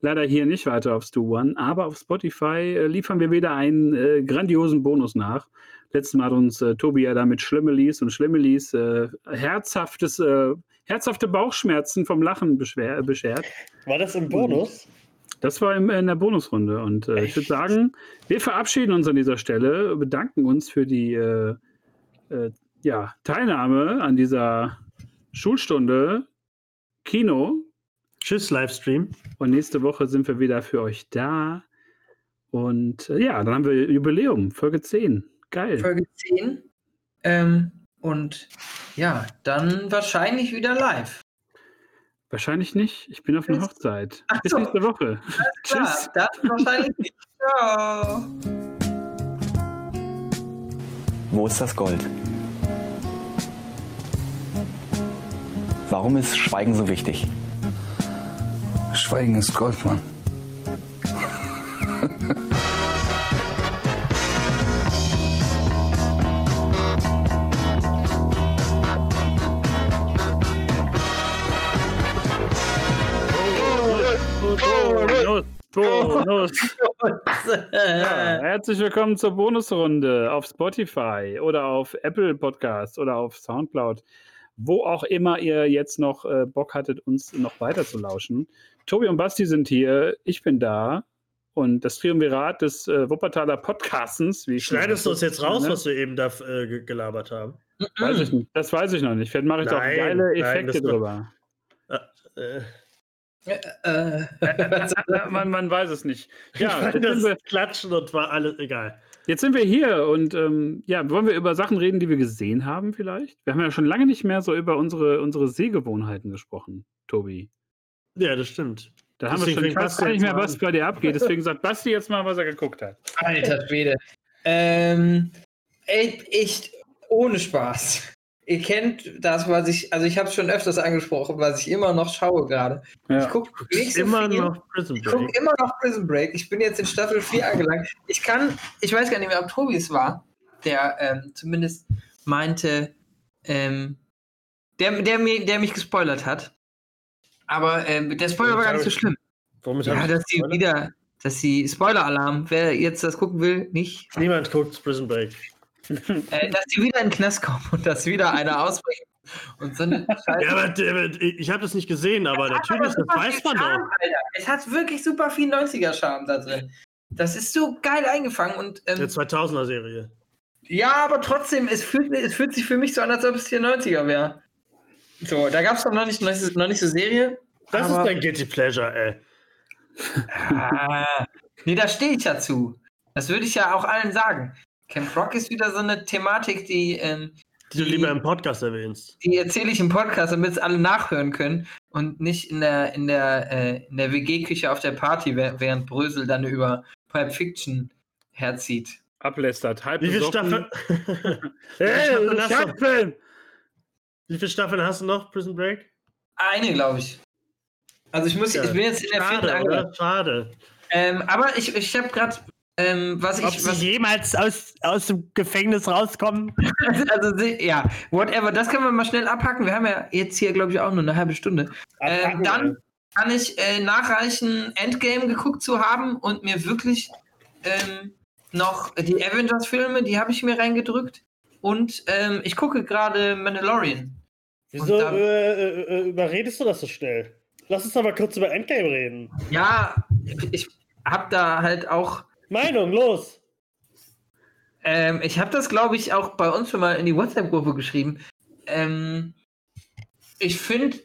leider hier nicht weiter auf Stu One, aber auf Spotify äh, liefern wir wieder einen äh, grandiosen Bonus nach. Letztes Mal hat uns äh, Tobi ja da mit Schlimmelis und Schlimmelis äh, herzhaftes, äh, herzhafte Bauchschmerzen vom Lachen beschwer, beschert. War das im Bonus? Das war im, in der Bonusrunde. Und äh, ich würde sagen, wir verabschieden uns an dieser Stelle, bedanken uns für die äh, äh, ja, Teilnahme an dieser Schulstunde Kino. Tschüss, Livestream. Und nächste Woche sind wir wieder für euch da. Und äh, ja, dann haben wir Jubiläum, Folge 10. Geil. Folge 10. Ähm, und ja, dann wahrscheinlich wieder live. Wahrscheinlich nicht. Ich bin auf einer. Hochzeit. Ach Bis so. nächste Woche. Klar, (laughs) Tschüss. das wahrscheinlich nicht. Ciao. Wo ist das Gold? Warum ist Schweigen so wichtig? Schweigen ist Gold, Mann. Ja, herzlich willkommen zur Bonusrunde auf Spotify oder auf Apple Podcasts oder auf Soundcloud, wo auch immer ihr jetzt noch äh, Bock hattet, uns noch weiter zu lauschen. Tobi und Basti sind hier, ich bin da und das Triumvirat des äh, Wuppertaler Podcastens. Schneidest du uns jetzt raus, ne? was wir eben da äh, ge- gelabert haben? Weiß ich nicht. Das weiß ich noch nicht. Vielleicht mache ich Nein, geile nein, Effekte doch- drüber. Äh, Äh, (laughs) man, man weiß es nicht. ich Ja, das wir, Klatschen und war alles egal. jetzt sind wir hier und ähm, ja, wollen wir über Sachen reden, die wir gesehen haben vielleicht? Wir haben ja schon lange nicht mehr so über unsere, unsere Sehgewohnheiten gesprochen, Tobi. Ja, das stimmt. Da haben wir schon, ich weiß gar nicht mehr, was bei dir abgeht. Deswegen sagt Basti jetzt mal, was er geguckt hat. Alter Schwede. Ähm, echt ohne Spaß. Ihr kennt das, was ich, also ich habe es schon öfters angesprochen, was ich immer noch schaue gerade. Ich Ja. gucke nicht so Immer viel. noch Prison Ich gucke Break. immer noch Prison Break. Ich bin jetzt in Staffel 4 angelangt. Ich kann, ich weiß gar nicht mehr, ob Tobi es war, der ähm, zumindest meinte, ähm, der, der, mir, der mich gespoilert hat. Aber ähm, der Spoiler war gar nicht so schlimm. Womit Ja, dass sie wieder, dass sie Spoiler-Alarm, wer jetzt das gucken will, nicht, Niemand guckt Prison Break. (laughs) äh, dass sie wieder in den Knast kommen und dass wieder einer ausbricht. Und so eine Scheiße. (laughs) Ja, aber, aber ich habe das nicht gesehen, aber Es natürlich, das super weiß man Charme, doch. Alter. Es hat wirklich super viel 90er-Charme da drin. Das ist so geil eingefangen und ähm, Der 2000er-Serie. ja, aber trotzdem, es fühlt, es fühlt sich für mich so an, als ob es hier 90er wäre. So, da gab es doch noch nicht, noch nicht, so Serie. Das aber, ist dein Guilty Pleasure, ey. Ah, nee, da stehe ich ja zu. Das würde ich ja auch allen sagen. Camp Rock ist wieder so eine Thematik, die, ähm, Die du Die- lieber im Podcast erwähnst. die erzähle ich im Podcast, damit es alle nachhören können und nicht in der, in der, äh, in der WG-Küche auf der Party, während Brösel dann über Pulp Fiction herzieht. Ablästert, halb Wie viele besoffen. Staffeln? (laughs) Hey, Staffeln du? Wie viele Staffeln hast du noch, Prison Break? Eine, glaube ich. Also ich muss, Ja. ich bin jetzt in der vierten Schade, angelangt. oder? Schade. Ähm, aber ich, ich habe gerade, ähm, was Ob ich, sie was, jemals aus, aus dem Gefängnis rauskommen? (laughs) also sie- ja, whatever, das können wir mal schnell abhacken. Wir haben ja jetzt hier, glaube ich, auch nur eine halbe Stunde. Ähm, dann kann ich äh, nachreichen, Endgame geguckt zu haben und mir wirklich ähm, noch die Avengers-Filme, die habe ich mir reingedrückt. Und ähm, ich gucke gerade Mandalorian. Wieso dann- äh, äh, überredest du das so schnell? Lass uns doch mal kurz über Endgame reden. Ja, ich habe da halt auch Meinung, los! Ähm, ich habe das, glaube ich, auch bei uns schon mal in die WhatsApp-Gruppe geschrieben. Ähm, ich finde,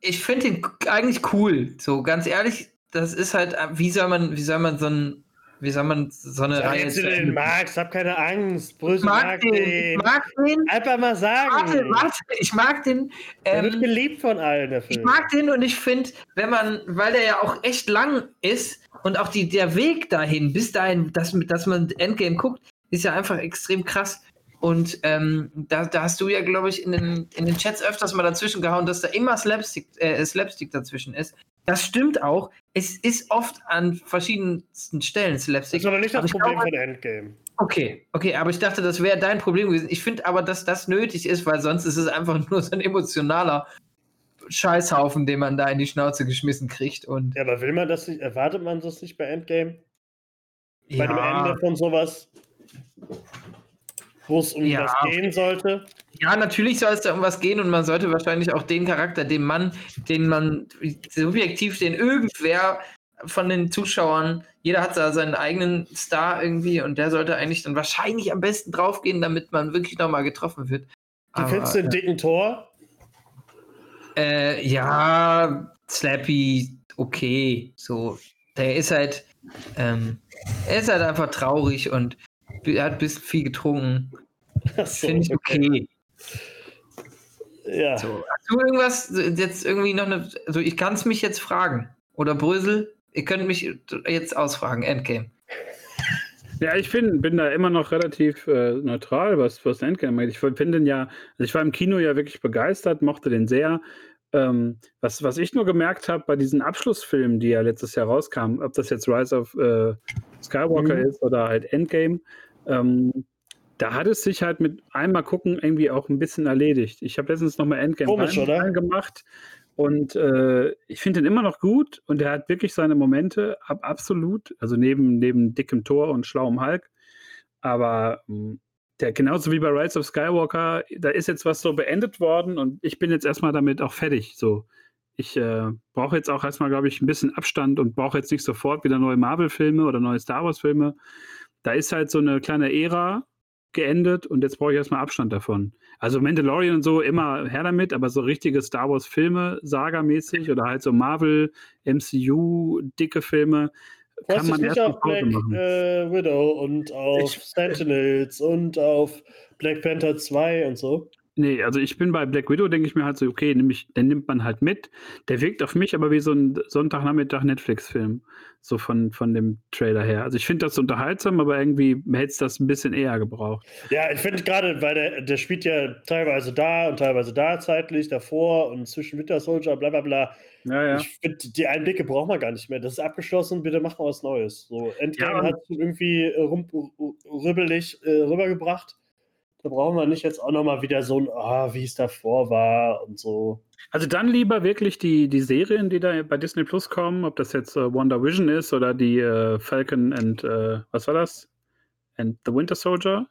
ich finde ihn eigentlich cool. So ganz ehrlich, das ist halt, äh, wie soll man, wie soll man so ein, wie soll man so eine Sag Reihe jetzt, den magst, hab keine Angst. Ich Brösel mag mag den, ich den. mag den. Einfach mal sagen. Warte, warte, ich mag den. Der wird Ähm, geliebt von allen, der ich mag den und ich finde, wenn man, weil der ja auch echt lang ist und auch die, der Weg dahin, bis dahin, dass, dass man Endgame guckt, ist ja einfach extrem krass. Und ähm, da, da hast du ja, glaube ich, in den, in den Chats öfters mal dazwischen gehauen, dass da immer Slapstick, äh, Slapstick dazwischen ist. Das stimmt auch. Es ist oft an verschiedensten Stellen Das Slapstick. ist aber nicht Aber das ich Problem glaube- von Endgame. Okay, okay, aber ich dachte, das wäre dein Problem gewesen. Ich finde aber, dass das nötig ist, weil sonst ist es einfach (laughs) nur so ein emotionaler Scheißhaufen, den man da in die Schnauze geschmissen kriegt. Und Ja, aber will man das nicht, erwartet man das nicht bei Endgame? Bei dem ja, Ende von sowas? Wo es um Ja, was gehen sollte? ja, natürlich soll es da um was gehen und man sollte wahrscheinlich auch den Charakter, den man, den man subjektiv, den irgendwer von den Zuschauern, jeder hat da seinen eigenen Star irgendwie und der sollte eigentlich dann wahrscheinlich am besten draufgehen, damit man wirklich nochmal getroffen wird. Du findest den dicken Tor? Äh, ja, Slappy, okay. So, der ist halt, ähm, er ist halt einfach traurig und er hat ein bisschen viel getrunken. Ach so, Finde ich okay. Ja. So. Hast du irgendwas jetzt irgendwie noch eine, also ich kann es mich jetzt fragen. Oder Brösel, ihr könnt mich jetzt ausfragen, Endgame. Ja, ich bin, bin da immer noch relativ äh, neutral, was, was Endgame angeht. Ich finde den ja, also ich war im Kino ja wirklich begeistert, mochte den sehr. Ähm, was, was ich nur gemerkt habe bei diesen Abschlussfilmen, die ja letztes Jahr rauskamen, ob das jetzt Rise of äh, Skywalker Mhm. ist oder halt Endgame, ähm, da hat es sich halt mit einmal gucken irgendwie auch ein bisschen erledigt. Ich habe letztens nochmal Endgame Komisch, reingemacht und äh, ich finde ihn immer noch gut und er hat wirklich seine Momente, ab, absolut, also neben, neben dickem Tor und schlauem Hulk. Aber mh, der, genauso wie bei Rise of Skywalker, da ist jetzt was so beendet worden und ich bin jetzt erstmal damit auch fertig. So. Ich äh, brauche jetzt auch erstmal, glaube ich, ein bisschen Abstand und brauche jetzt nicht sofort wieder neue Marvel-Filme oder neue Star Wars-Filme. Da ist halt so eine kleine Ära geendet und jetzt brauche ich erstmal Abstand davon. Also Mandalorian und so immer her damit, aber so richtige Star Wars Filme, Saga-mäßig oder halt so Marvel, MCU, dicke Filme, kann dich man nicht erst auf Black äh, Widow und auf Ich- Sentinels und auf Black Panther 2 und so? Nee, also ich bin bei Black Widow, denke ich mir halt so, okay, nehm ich, den nimmt man halt mit. Der wirkt auf mich aber wie so ein Sonntagnachmittag Netflix-Film, so von, von dem Trailer her. Also ich finde das unterhaltsam, aber irgendwie hätte es das ein bisschen eher gebraucht. Ja, ich finde gerade, weil der, der spielt ja teilweise da und teilweise da zeitlich, davor und zwischen Winter Soldier, bla bla bla. Ja, ja. Ich finde, die Einblicke braucht man gar nicht mehr. Das ist abgeschlossen, bitte machen wir was Neues. So, Endgame Ja. hat es irgendwie äh, rum, rübbelig äh, rübergebracht. Da brauchen wir nicht jetzt auch nochmal wieder so ein, ah, wie es davor war und so. Also dann lieber wirklich die, die Serien, die da bei Disney Plus kommen, ob das jetzt äh, Wonder Vision ist oder die äh, Falcon and, äh, was war das? And the Winter Soldier.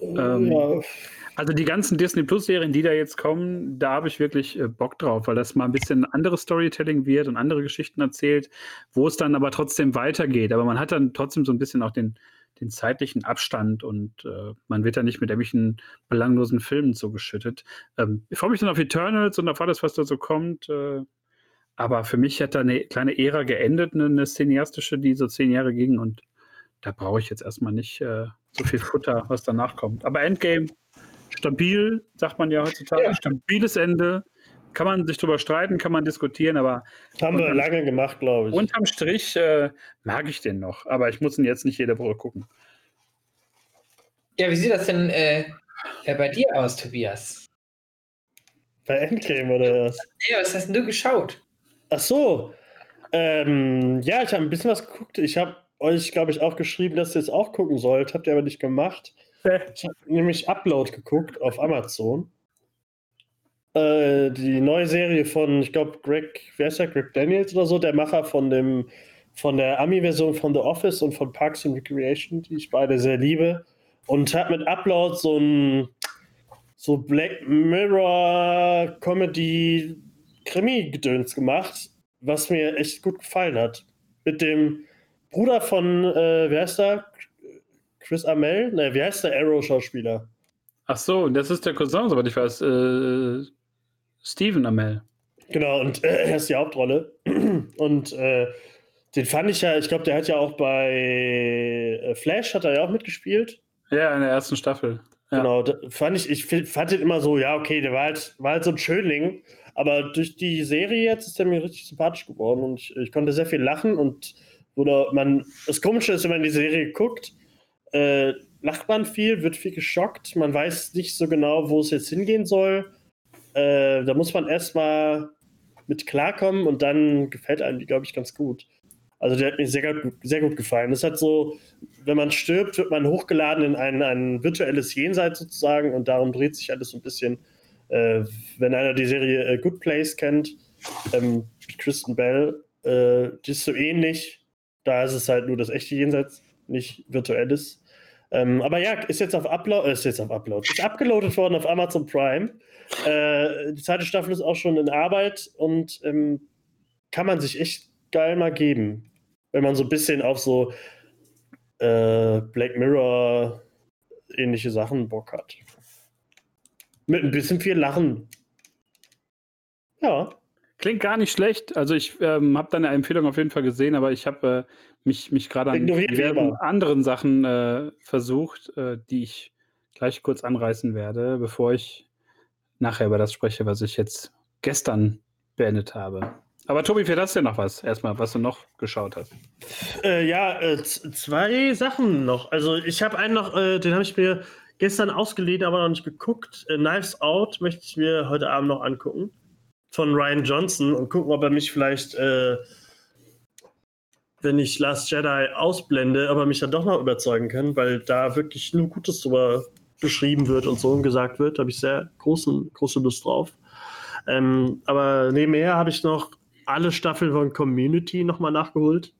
Ähm, ja, Also die ganzen Disney Plus Serien, die da jetzt kommen, da habe ich wirklich äh, Bock drauf, weil das mal ein bisschen anderes Storytelling wird und andere Geschichten erzählt, wo es dann aber trotzdem weitergeht. Aber man hat dann trotzdem so ein bisschen auch den, den zeitlichen Abstand und äh, man wird dann nicht mit irgendwelchen belanglosen Filmen zugeschüttet. Ähm, ich freue mich dann auf Eternals und auf alles, was da so kommt. Äh, aber für mich hat da eine kleine Ära geendet, eine, eine cineastische, die so zehn Jahre ging und da brauche ich jetzt erstmal nicht äh, so viel Futter, was danach kommt. Aber Endgame, stabil, sagt man ja heutzutage, Ja. stabiles Ende. Kann man sich drüber streiten, kann man diskutieren, aber haben wir lange gemacht, glaube ich. unterm Strich äh, mag ich den noch. Aber ich muss ihn jetzt nicht jede Woche gucken. Ja, wie sieht das denn äh, äh, bei dir aus, Tobias? Bei Endgame oder was? Ja, was hast denn du geschaut? Ach so. Ähm, ja, ich habe ein bisschen was geguckt. Ich habe euch, glaube ich, auch geschrieben, dass ihr es auch gucken sollt. Habt ihr aber nicht gemacht. (laughs) Ich habe nämlich Upload geguckt auf Amazon. Äh, die neue Serie von, ich glaube, Greg, wer ist der? Greg Daniels oder so, der Macher von dem von der Ami-Version von The Office und von Parks and Recreation, die ich beide sehr liebe. Und hat mit Upload so ein so Black Mirror Comedy Krimi-Gedöns gemacht, was mir echt gut gefallen hat. Mit dem Bruder von, äh, wie heißt der? Chris Amell? Ne, wie heißt der Arrow-Schauspieler? Ach so, das ist der Cousin, soweit ich weiß. Äh, Steven Amell. Genau, und äh, er ist die Hauptrolle. (clears throat) Und äh, den fand ich ja, ich glaube, der hat ja auch bei äh, Flash, hat er ja auch mitgespielt. Ja, in der ersten Staffel. Ja. Genau, da fand ich, ich fand den immer so, ja, okay, der war halt, war halt so ein Schönling, aber durch die Serie jetzt ist er mir richtig sympathisch geworden und ich, ich konnte sehr viel lachen und oder man, das Komische ist, wenn man die Serie guckt, äh, lacht man viel, wird viel geschockt, man weiß nicht so genau, wo es jetzt hingehen soll. Äh, da muss man erstmal mit klarkommen und dann gefällt einem die, glaube ich, ganz gut. Also der hat mir sehr gut, sehr gut gefallen. Das hat so, wenn man stirbt, wird man hochgeladen in ein, ein virtuelles Jenseits sozusagen und darum dreht sich alles so ein bisschen. Äh, wenn einer die Serie äh, Good Place kennt, ähm, Kristen Bell, äh, die ist so ähnlich. Da ist es halt nur das echte Jenseits, nicht virtuelles. Ähm, aber ja, ist jetzt auf Upload, äh, ist jetzt auf Upload, ist abgeloadet worden auf Amazon Prime. Äh, die zweite Staffel ist auch schon in Arbeit und ähm, kann man sich echt geil mal geben, wenn man so ein bisschen auf so äh, Black Mirror ähnliche Sachen Bock hat. Mit ein bisschen viel Lachen. Ja. Klingt gar nicht schlecht. Also ich ähm, habe deine Empfehlung auf jeden Fall gesehen, aber ich habe äh, mich, mich gerade an diversen anderen Sachen äh, versucht, äh, die ich gleich kurz anreißen werde, bevor ich nachher über das spreche, was ich jetzt gestern beendet habe. Aber Tobi, für das ja noch was, erstmal, was du noch geschaut hast. Äh, ja, äh, zwei Sachen noch. Also ich habe einen noch, äh, den habe ich mir gestern ausgeliehen, aber noch nicht geguckt. Äh, Knives Out möchte ich mir heute Abend noch angucken. Von Ryan Johnson und gucken, ob er mich vielleicht, äh, wenn ich Last Jedi ausblende, aber mich dann doch noch überzeugen kann, weil da wirklich nur Gutes drüber beschrieben wird und so gesagt wird. Da habe ich sehr großen, große Lust drauf. Ähm, aber nebenher habe ich noch alle Staffeln von Community nochmal nachgeholt.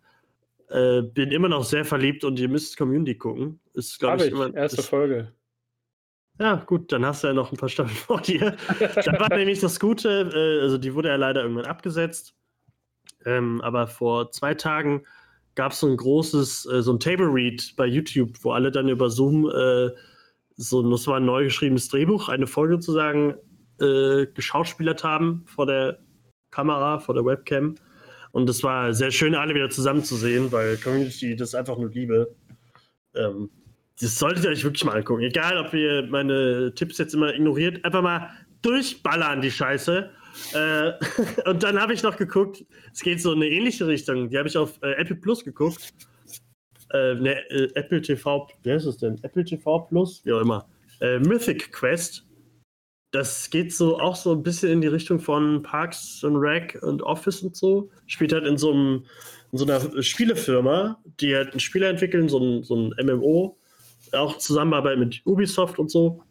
Äh, bin immer noch sehr verliebt und ihr müsst Community gucken. Ist, glaube ich, ich, immer. Erste ist, Folge. Ja, gut, dann hast du ja noch ein paar Staffeln (laughs) vor dir. (laughs) da war nämlich das Gute, äh, also die wurde ja leider irgendwann abgesetzt. Ähm, aber vor zwei Tagen gab es so ein großes, äh, so ein Table Read bei YouTube, wo alle dann über Zoom äh, so, das war ein neu geschriebenes Drehbuch, eine Folge sozusagen äh, geschauspielert haben vor der Kamera, vor der Webcam. Und es war sehr schön, alle wieder zusammen zu sehen, weil Community das einfach nur liebe. Ähm, das solltet ihr euch wirklich mal angucken. Egal, ob ihr meine Tipps jetzt immer ignoriert, einfach mal durchballern die Scheiße. Äh, (laughs) und dann habe ich noch geguckt, es geht so in eine ähnliche Richtung. Die habe ich auf äh, Apple Plus geguckt. Äh, ne, äh, Apple TV, wer ist es denn? Apple TV Plus? Wie auch immer. Äh, Mythic Quest das geht so auch so ein bisschen in die Richtung von Parks und Rec und Office und so. Spielt halt in so, einem, in so einer Spielefirma, die halt ein Spiel entwickeln, so ein, so ein MMO, auch Zusammenarbeit mit Ubisoft und so.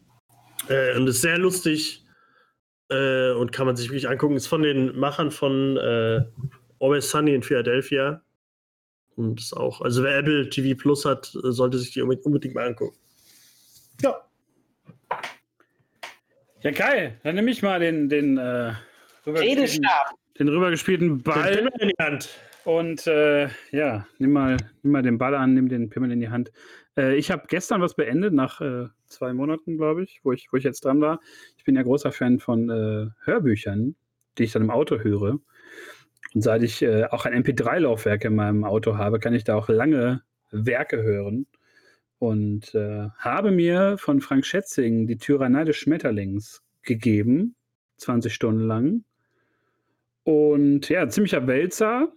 Äh, und ist sehr lustig äh, und kann man sich wirklich angucken. Ist von den Machern von äh, Always Sunny in Philadelphia. Und ist auch, also wer Apple TV Plus hat, sollte sich die unbedingt mal angucken. Ja. Ja, geil. Dann nehme ich mal den, den, äh, rübergespielten, den rübergespielten Ball. Den in die Hand. Und äh, ja, nimm mal, nimm mal den Ball an, nimm den Pimmel in die Hand. Äh, ich habe gestern was beendet, nach äh, zwei Monaten, glaube ich, wo ich, wo ich jetzt dran war. Ich bin ja großer Fan von äh, Hörbüchern, die ich dann im Auto höre. Und seit ich äh, auch ein MP3-Laufwerk in meinem Auto habe, kann ich da auch lange Werke hören und äh, habe mir von Frank Schätzing die Tyrannei des Schmetterlings gegeben, 20 Stunden lang. Und ja, ziemlicher Wälzer.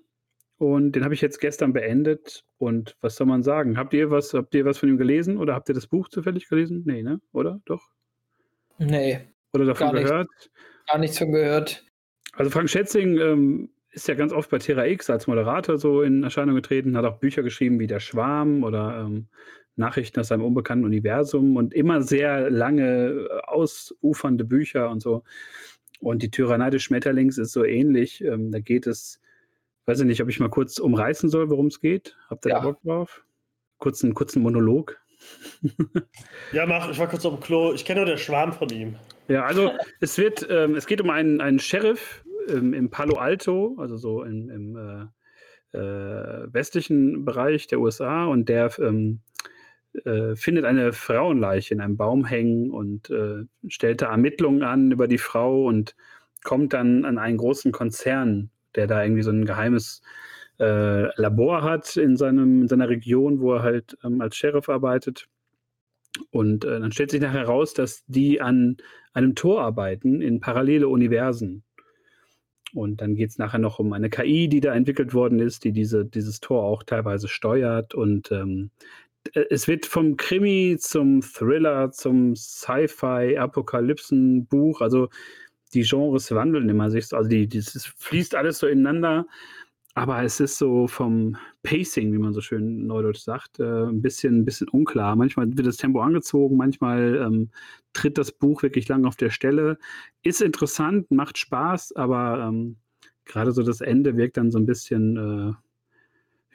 Und den habe ich jetzt gestern beendet. Und was soll man sagen? Habt ihr was, habt ihr was von ihm gelesen oder habt ihr das Buch zufällig gelesen? Nee, ne? Oder? Doch? Nee. Oder davon gar gehört? Nichts, gar nichts von gehört. Also Frank Schätzing ähm, ist ja ganz oft bei Terra X als Moderator so in Erscheinung getreten, hat auch Bücher geschrieben wie Der Schwarm oder ähm, Nachrichten aus einem unbekannten Universum und immer sehr lange, äh, ausufernde Bücher und so. Und die Tyrannei des Schmetterlings ist so ähnlich. Ähm, da geht es Weiß ich nicht, ob ich mal kurz umreißen soll, worum es geht. Habt ihr Ja. da Bock drauf? Kurzen, kurzen Monolog. (laughs) Ja, mach, ich war kurz auf dem Klo. Ich kenne nur den Schwarm von ihm. Ja, also es wird, ähm, es geht um einen, einen Sheriff ähm, im Palo Alto, also so im, im äh, äh, westlichen Bereich der USA und der ähm, äh, findet eine Frauenleiche in einem Baum hängen und äh, stellt da Ermittlungen an über die Frau und kommt dann an einen großen Konzern, der da irgendwie so ein geheimes äh, Labor hat in, seinem, in seiner Region, wo er halt ähm, als Sheriff arbeitet. Und äh, dann stellt sich nachher heraus, dass die an einem Tor arbeiten in parallele Universen. Und dann geht es nachher noch um eine KI, die da entwickelt worden ist, die diese, dieses Tor auch teilweise steuert. Und ähm, äh, es wird vom Krimi zum Thriller, zum Sci-Fi, Apokalypsen-Buch, also die Genres wandeln immer sich, so- also die, dieses fließt alles so ineinander. Aber es ist so vom Pacing, wie man so schön neudeutsch sagt, äh, ein, bisschen, ein bisschen unklar. Manchmal wird das Tempo angezogen, manchmal ähm, tritt das Buch wirklich lang auf der Stelle. Ist interessant, macht Spaß, aber ähm, gerade so das Ende wirkt dann so ein bisschen,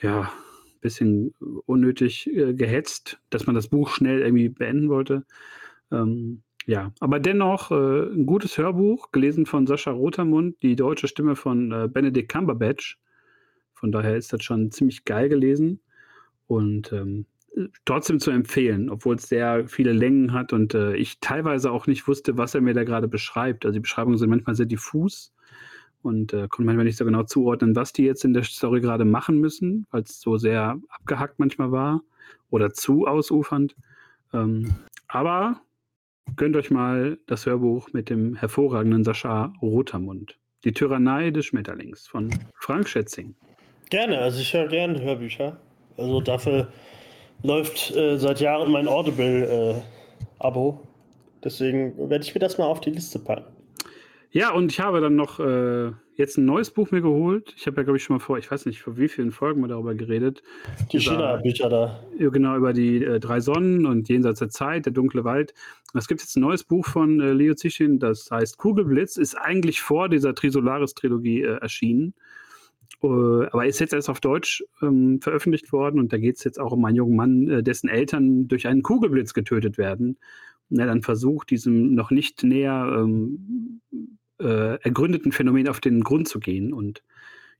äh, ja, ein bisschen unnötig äh, gehetzt, dass man das Buch schnell irgendwie beenden wollte. Ähm, ja, aber dennoch äh, ein gutes Hörbuch, gelesen von Sascha Rotermund, die deutsche Stimme von äh, Benedict Cumberbatch. Von daher ist das schon ziemlich geil gelesen und ähm, trotzdem zu empfehlen, obwohl es sehr viele Längen hat und äh, ich teilweise auch nicht wusste, was er mir da gerade beschreibt. Also die Beschreibungen sind manchmal sehr diffus und äh, konnte manchmal nicht so genau zuordnen, was die jetzt in der Story gerade machen müssen, weil es so sehr abgehackt manchmal war oder zu ausufernd. Ähm, aber gönnt euch mal das Hörbuch mit dem hervorragenden Sascha Rotermund. Die Tyrannei des Schmetterlings von Frank Schätzing. Gerne, also ich höre gerne Hörbücher. Also dafür läuft äh, seit Jahren mein Audible-Abo. Deswegen werde ich mir das mal auf die Liste packen. Ja, und ich habe dann noch äh, jetzt ein neues Buch mir geholt. Ich habe ja, glaube ich, schon mal vor, ich weiß nicht, vor wie vielen Folgen wir darüber geredet. Die China-Bücher da. Genau, über die äh, drei Sonnen und Jenseits der Zeit, der dunkle Wald. Es gibt jetzt ein neues Buch von äh, Leo Zischin, das heißt Kugelblitz, ist eigentlich vor dieser Trisolaris-Trilogie äh, erschienen. Äh, aber ist jetzt erst auf Deutsch ähm, veröffentlicht worden und da geht es jetzt auch um einen jungen Mann, äh, dessen Eltern durch einen Kugelblitz getötet werden. Und er dann versucht, diesem noch nicht näher ähm, äh, ergründeten Phänomen auf den Grund zu gehen. Und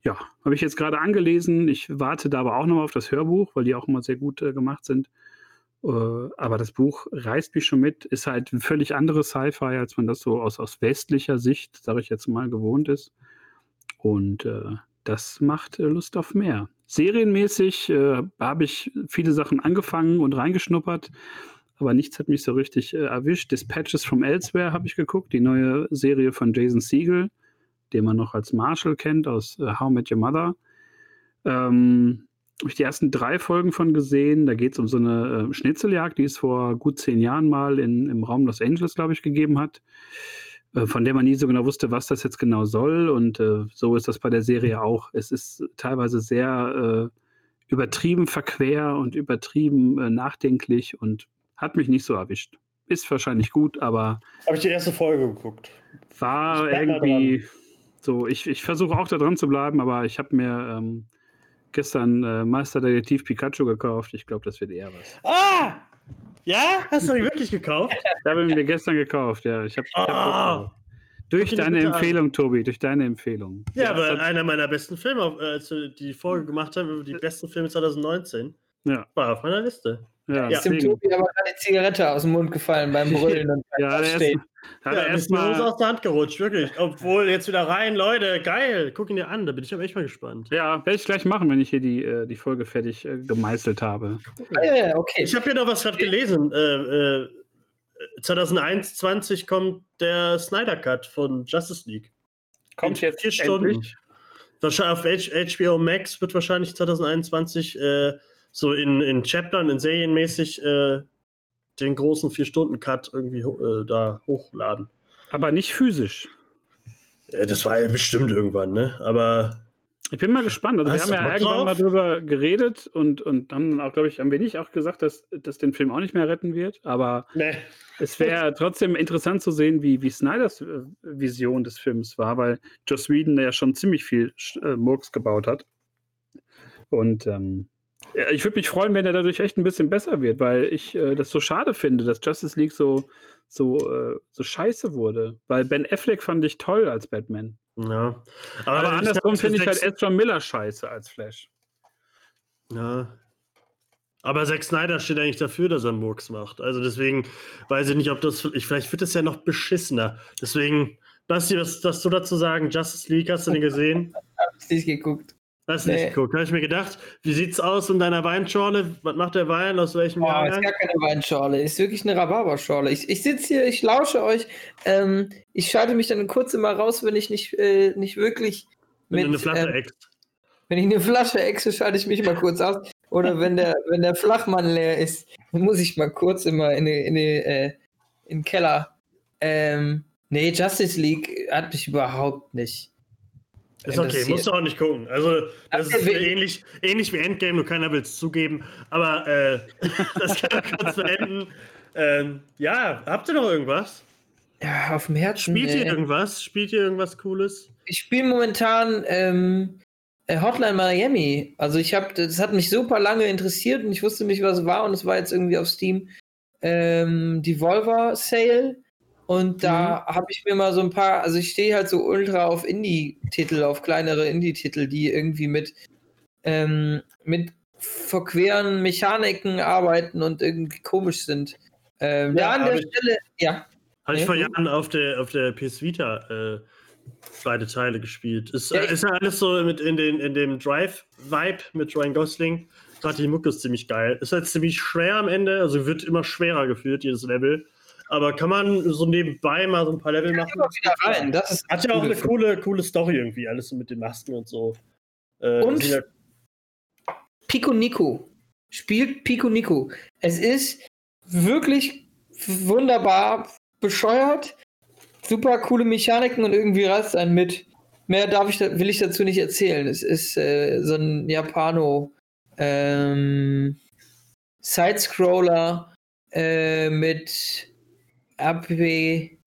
ja, habe ich jetzt gerade angelesen. Ich warte da aber auch noch auf das Hörbuch, weil die auch immer sehr gut äh, gemacht sind. Äh, aber das Buch reißt mich schon mit, ist halt ein völlig anderes Sci-Fi, als man das so aus, aus westlicher Sicht, sage ich jetzt mal, gewohnt ist. Und äh, das macht äh, Lust auf mehr. Serienmäßig äh, habe ich viele Sachen angefangen und reingeschnuppert, aber nichts hat mich so richtig äh, erwischt. Dispatches from Elsewhere habe ich geguckt, die neue Serie von Jason Siegel, den man noch als Marshall kennt aus äh, How Met Your Mother. Ähm, habe ich die ersten drei Folgen von gesehen. Da geht es um so eine äh, Schnitzeljagd, die es vor gut zehn Jahren mal in, im Raum Los Angeles, glaube ich, gegeben hat, von der man nie so genau wusste, was das jetzt genau soll. Und äh, so ist das bei der Serie auch. Es ist teilweise sehr äh, übertrieben verquer und übertrieben äh, nachdenklich und hat mich nicht so erwischt. Ist wahrscheinlich gut, aber Habe ich die erste Folge geguckt. war irgendwie so, ich, ich versuche auch da dran zu bleiben, aber ich habe mir ähm, gestern äh, Meisterdetektiv Pikachu gekauft. Ich glaube, das wird eher was. Ah! Ja? Hast du die wirklich gekauft? Da habe ich mir gestern gekauft, ja. Ich habe Ah! durch Guck dir das deine bitte an. Empfehlung, Tobi, durch deine Empfehlung. Ja, aber das hat- einer meiner besten Filme, äh, als wir die Folge gemacht haben über die besten Filme 2019, ja, war auf meiner Liste. Ja, Ist dem. Tobi aber gerade die Zigarette aus dem Mund gefallen beim Brüllen und beim (laughs) Ja, der Aufstehen. erst, hat Ja, er ist erstmal. aus der Hand gerutscht, wirklich. Obwohl, jetzt wieder rein, Leute, geil. Guck ihn dir an, da bin ich aber echt mal gespannt. Ja, werde ich gleich machen, wenn ich hier die, äh, die Folge fertig äh, gemeißelt habe. Ah, ja, ja, okay. Ich habe hier noch was gerade gelesen. Äh, äh, 2021 kommt der Snyder Cut von Justice League. Kommt In jetzt vier Stunden. endlich. Wahrscheinlich auf H HBO Max wird wahrscheinlich 2021 äh, so in, in Chaptern, in Serienmäßig äh, den großen Vier-Stunden-Cut irgendwie äh, da hochladen. Aber nicht physisch. Das war ja bestimmt irgendwann, ne? Aber Ich bin mal gespannt. Also, wir haben ja irgendwann mal drauf? drüber geredet und, und haben dann auch, glaube ich, haben wir nicht auch gesagt, dass das den Film auch nicht mehr retten wird. Aber Nee. es wäre (laughs) trotzdem interessant zu sehen, wie, wie Snyders äh, Vision des Films war, weil Joss Whedon ja schon ziemlich viel äh, Murks gebaut hat. Und ähm, ich würde mich freuen, wenn er dadurch echt ein bisschen besser wird, weil ich äh, das so schade finde, dass Justice League so, so, äh, so scheiße wurde. Weil Ben Affleck fand ich toll als Batman. Ja. Aber, ich andersrum finde ich halt Ezra Miller scheiße als Flash. Ja. Aber Zack Snyder steht eigentlich dafür, dass er Murks macht. Also deswegen weiß ich nicht, ob das. Ich, vielleicht wird es ja noch beschissener. Deswegen, Basti, was hast du dazu sagen? Justice League, hast du den gesehen? Hab's nicht geguckt. Du nicht Nee. geguckt? Habe ich mir gedacht, wie sieht's aus in deiner Weinschorle? Was macht der Wein? Aus welchem Boah, ist gar keine Weinschorle, ist wirklich eine Rhabarberschorle. Ich, ich sitze hier, ich lausche euch. Ähm, ich schalte mich dann kurz immer raus, wenn ich nicht, äh, nicht wirklich Wenn du eine mit, Flasche ähm, Ex. Wenn ich eine Flasche exe, schalte ich mich mal kurz aus. Oder wenn der, (laughs) wenn der Flachmann leer ist, dann muss ich mal kurz immer in, die, in, die, äh, in den Keller. Ähm, nee, Justice League hat mich überhaupt nicht. Ist okay, musst du auch nicht gucken. Also, das ist ähnlich, ähnlich wie Endgame, nur keiner will es zugeben. Aber äh, (laughs) das kann man kurz beenden. Ähm, ja, habt ihr noch irgendwas? Ja, auf dem Herzen. Spielt ihr äh, irgendwas? Spielt ihr irgendwas Cooles? ich spiele momentan ähm, äh, Hotline Miami. Also ich habe, das hat mich super lange interessiert und ich wusste nicht, was es war und es war jetzt irgendwie auf Steam ähm, Devolver Sale und da habe ich mir mal so ein paar, also ich stehe halt so ultra auf Indie-Titel, auf kleinere Indie-Titel, die irgendwie mit ähm, mit verqueren Mechaniken arbeiten und irgendwie komisch sind. Ähm, Ja, da an der ich- Stelle, ja. Habe ich vor. Jahren auf der, auf der PS Vita äh, beide Teile gespielt. Ist, Ja, ist ja alles so mit in, den, in dem Drive-Vibe mit Ryan Gosling. Gerade die Mucke ist ziemlich geil. Ist halt ziemlich schwer am Ende, also wird immer schwerer geführt, jedes Level. Aber kann man so nebenbei mal so ein paar Level machen? Immer wieder rein. Das ist Hat ja auch eine coole, coole Story irgendwie, alles so mit den Masken und so. Äh, Und- ja- Pico Nico. Spielt Pico Nico. Es ist wirklich wunderbar bescheuert. Super coole Mechaniken und irgendwie reißt einen mit. Mehr darf ich, da- will ich dazu nicht erzählen. Es ist äh, so ein Japano ähm, Sidescroller äh, mit RP.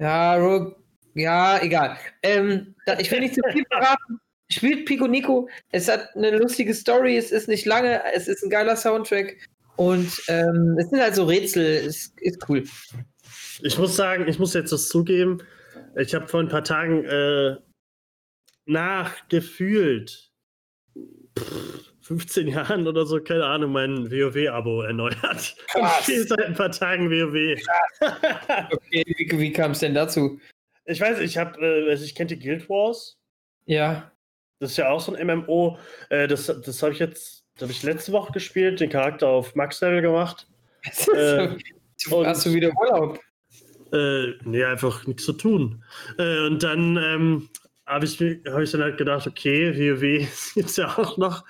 Ja, Ro- ja, egal. Ähm, da, ich will nicht zu viel verraten. Spielt Pico Nico. Es hat eine lustige Story. Es ist nicht lange. Es ist ein geiler Soundtrack. Und ähm, es sind halt so Rätsel. Es ist cool. Ich muss sagen, ich muss jetzt das zugeben. Ich habe vor ein paar Tagen äh, nachgefühlt 15 Jahren oder so, keine Ahnung, mein WoW-Abo erneuert. Krass. (laughs) Ich spiele seit ein paar Tagen WoW. (laughs) Okay, wie, wie kam es denn dazu? ich weiß, ich habe, äh, also ich kenne die Guild Wars. Ja. Das ist ja auch so ein MMO. Äh, das das habe ich jetzt, das habe ich letzte Woche gespielt, den Charakter auf Max-Level gemacht. (laughs) Äh, und- Hast du wieder Urlaub? Äh, nee, einfach nichts zu tun. Äh, und dann ähm, habe ich, hab ich dann halt gedacht, okay, WoW (laughs) gibt's ja auch noch.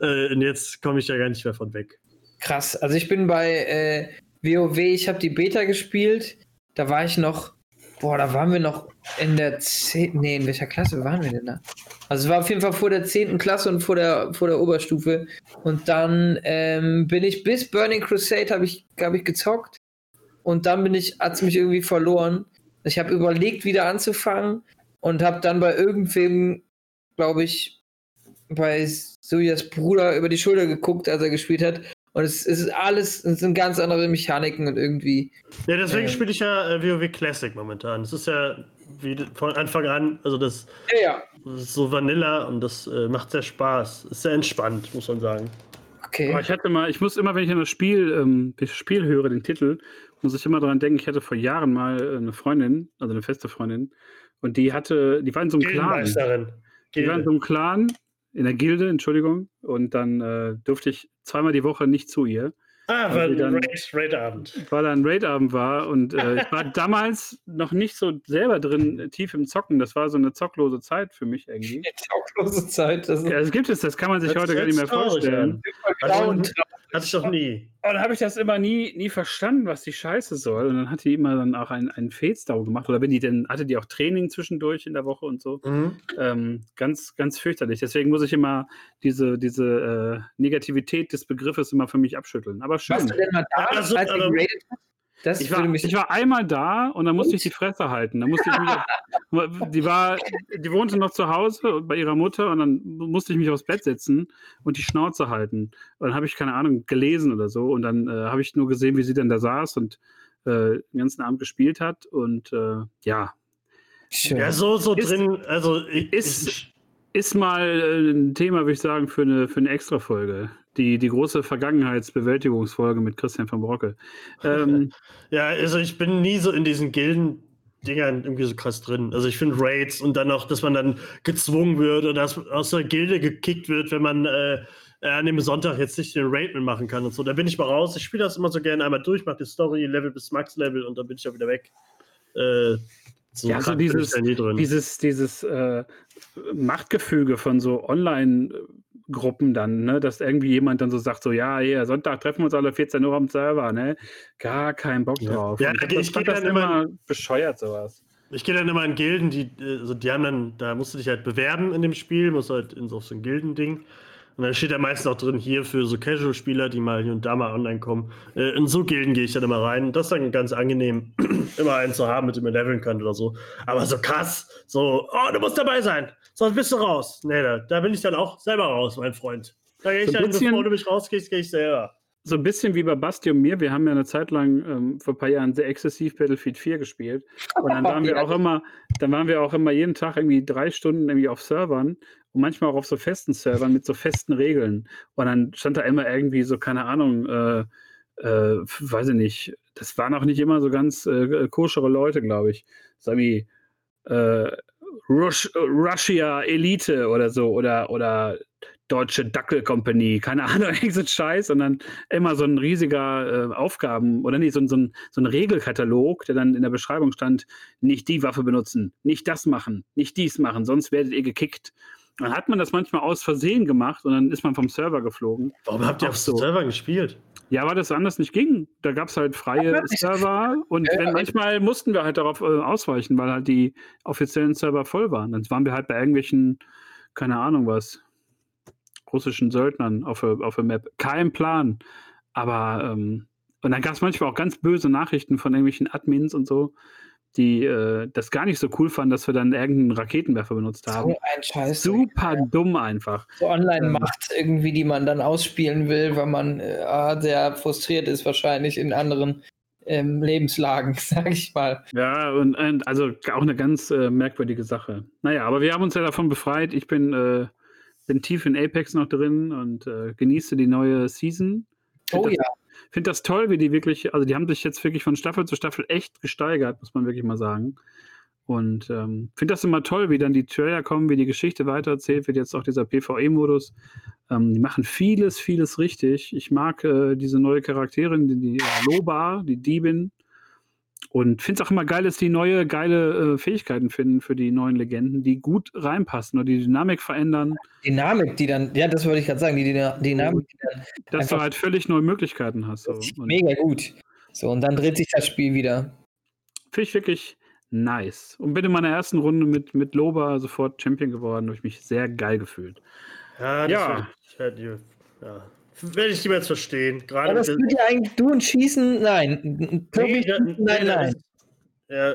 Äh, und jetzt komme ich ja gar nicht mehr von weg. Krass. Also ich bin bei äh, WoW, ich habe die Beta gespielt. Da war ich noch, boah, da waren wir noch in der 10. Nee, in welcher Klasse waren wir denn da? Also es war auf jeden Fall vor der 10. Klasse und vor der, vor der Oberstufe. Und dann ähm, bin ich bis Burning Crusade habe ich, glaube ich, gezockt. Und dann bin ich, hat es mich irgendwie verloren. Ich habe überlegt, wieder anzufangen und habe dann bei irgendwem, glaube ich, bei Sujas Bruder über die Schulter geguckt, als er gespielt hat. Und es, es ist alles, es sind ganz andere Mechaniken und irgendwie. Ja, deswegen Äh. spiele ich ja äh, WoW Classic momentan. Das ist ja wie von Anfang an, also das, Ja, ja. das ist so Vanilla und das äh, macht sehr Spaß. Ist sehr entspannt, muss man sagen. Okay. Aber ich hatte mal, ich muss immer, wenn ich an das Spiel, ähm, das Spiel höre, den Titel, muss ich immer daran denken, ich hatte vor Jahren mal äh, eine Freundin, also eine feste Freundin, und die hatte, die war in so einem Clan. Die war in so einem Clan, in der Gilde, Entschuldigung, und dann äh, durfte ich zweimal die Woche nicht zu ihr, Ah, weil dann- Raid- Raid-Abend. weil da ein Raid-Abend war und äh, ich war damals noch nicht so selber drin, tief im Zocken. Das war so eine zocklose Zeit für mich irgendwie. (laughs) Tauglose Zeit. Das ist Ja, es gibt es, das kann man sich heute gar nicht mehr vorstellen. an. grau und Also, Hatte ich doch nie. Und dann habe ich das immer nie, nie verstanden, was die Scheiße soll. Und dann hat die immer dann auch einen, einen Fades-Dau gemacht. Oder wenn die denn, hatte die auch Training zwischendurch in der Woche und so. Mhm. Ähm, ganz, ganz fürchterlich. Deswegen muss ich immer diese, diese äh, Negativität des Begriffes immer für mich abschütteln. Aber schön. Warst du denn mal da, Also, als also-? Das Ich war, ich war einmal da und dann musste ich die Fresse halten. Da musste ich mich die war, die wohnte noch zu Hause bei ihrer Mutter und dann musste ich mich aufs Bett setzen und die Schnauze halten. Und dann habe ich keine Ahnung gelesen oder so und dann äh, habe ich nur gesehen, wie sie dann da saß und äh, den ganzen Abend gespielt hat und äh, ja, Schön. Ja, so, so Ist- drin. Also, ich, ist- ist mal äh, ein Thema, würde ich sagen, für eine, für eine Extra-Folge. Die, die große Vergangenheitsbewältigungsfolge mit Christian von Brocke. Ähm, (laughs) ja, also ich bin nie so in diesen Gilden-Dingern irgendwie so krass drin. Also ich finde Raids und dann auch, dass man dann gezwungen wird oder aus der Gilde gekickt wird, wenn man äh, an dem Sonntag jetzt nicht den Raid mitmachen kann und so. Da bin ich mal raus. Ich spiele das immer so gerne einmal durch, mache die Story, Level bis Max-Level und dann bin ich auch wieder weg. Äh, so Ja, so dieses- dieses, dieses äh, Machtgefüge von so Online-Gruppen dann, ne, dass irgendwie jemand dann so sagt, so, ja, hier, Sonntag treffen wir uns alle 14 Uhr am Server, ne? Gar keinen Bock Ja. drauf. Ja, Und ich- ich fand geh das dann immer- bescheuert, sowas. Ich gehe dann immer in Gilden, die, also die haben dann, da musst du dich halt bewerben in dem Spiel, musst halt in so, auf so ein Gildending. Und dann steht da meistens auch drin, hier für so Casual-Spieler, die mal hier und da mal online kommen. Äh, in so Gilden gehe ich dann immer rein. Das ist dann ganz angenehm, (clears throat) immer einen zu haben, mit dem man leveln kann oder so. Aber so krass, so, oh, du musst dabei sein, sonst bist du raus. Nee, da, da bin ich dann auch selber raus, mein Freund. Da gehe ich So dann, bisschen- bevor du mich rauskriegst, gehe ich selber. So ein bisschen wie bei Basti und mir. Wir haben ja eine Zeit lang ähm, vor ein paar Jahren sehr exzessiv Battlefield 4 gespielt. Und dann waren (laughs) wir auch immer, dann waren wir auch immer jeden Tag irgendwie drei Stunden irgendwie auf Servern und manchmal auch auf so festen Servern mit so festen Regeln. Und dann stand da immer irgendwie so, keine Ahnung, äh, äh, weiß ich nicht, das waren auch nicht immer so ganz äh, koschere Leute, glaube ich. Irgendwie äh, Rush, Russia Elite oder so oder, oder Deutsche Dackel Company, keine (laughs) Ahnung, irgend so ein Scheiß, sondern immer so ein riesiger äh, Aufgaben oder nicht, so, ein- so, ein, so ein Regelkatalog, der dann in der Beschreibung stand, nicht die Waffe benutzen, nicht das machen, nicht dies machen, sonst werdet ihr gekickt. Dann hat man das manchmal aus Versehen gemacht und dann ist man vom Server geflogen. Warum habt ihr Auch auf so. Servern gespielt? Ja, weil das anders nicht ging. Da gab es halt freie Server und Ja, wenn, manchmal mussten wir halt darauf äh, ausweichen, weil halt die offiziellen Server voll waren. Dann waren wir halt bei irgendwelchen, keine Ahnung was, russischen Söldnern auf der, auf der Map. Kein Plan. Aber, ähm, und dann gab es manchmal auch ganz böse Nachrichten von irgendwelchen Admins und so, die äh, das gar nicht so cool fanden, dass wir dann irgendeinen Raketenwerfer benutzt haben. So ein Scheiß. Super dumm einfach. So Online-Macht irgendwie, die man dann ausspielen will, weil man äh, sehr frustriert ist, wahrscheinlich in anderen ähm, Lebenslagen, (laughs) sag ich mal. Ja, und, und also auch eine ganz äh, merkwürdige Sache. Naja, aber wir haben uns ja davon befreit. Ich bin, äh, bin tief in Apex noch drin und äh, genieße die neue Season. Oh das, ja. Finde das toll, wie die wirklich, also die haben sich jetzt wirklich von Staffel zu Staffel echt gesteigert, muss man wirklich mal sagen. Und ähm, finde das immer toll, wie dann die Trailer kommen, wie die Geschichte weitererzählt wird, jetzt auch dieser PvE-Modus. Ähm, die machen vieles, vieles richtig. Ich mag äh, diese neue Charakterin, die, die äh, Loba, die Diebin. Und finde es auch immer geil, dass die neue, geile äh, Fähigkeiten finden für die neuen Legenden, die gut reinpassen oder die Dynamik verändern, Dynamik, die dann, ja, das wollte ich gerade sagen, die Dyna- Dynamik, die dann dass du halt völlig neue Möglichkeiten hast. So. mega gut. So, und dann dreht sich das Spiel wieder. Finde ich wirklich nice. Und bin in meiner ersten Runde mit, mit Loba sofort Champion geworden, habe ich mich sehr geil gefühlt. Ja, das Ja. Werd, ja. Werde ich niemals verstehen. Gerade Aber das wird ja eigentlich du und Schießen, nein. Nee, da- nein, nein. ist- Ja,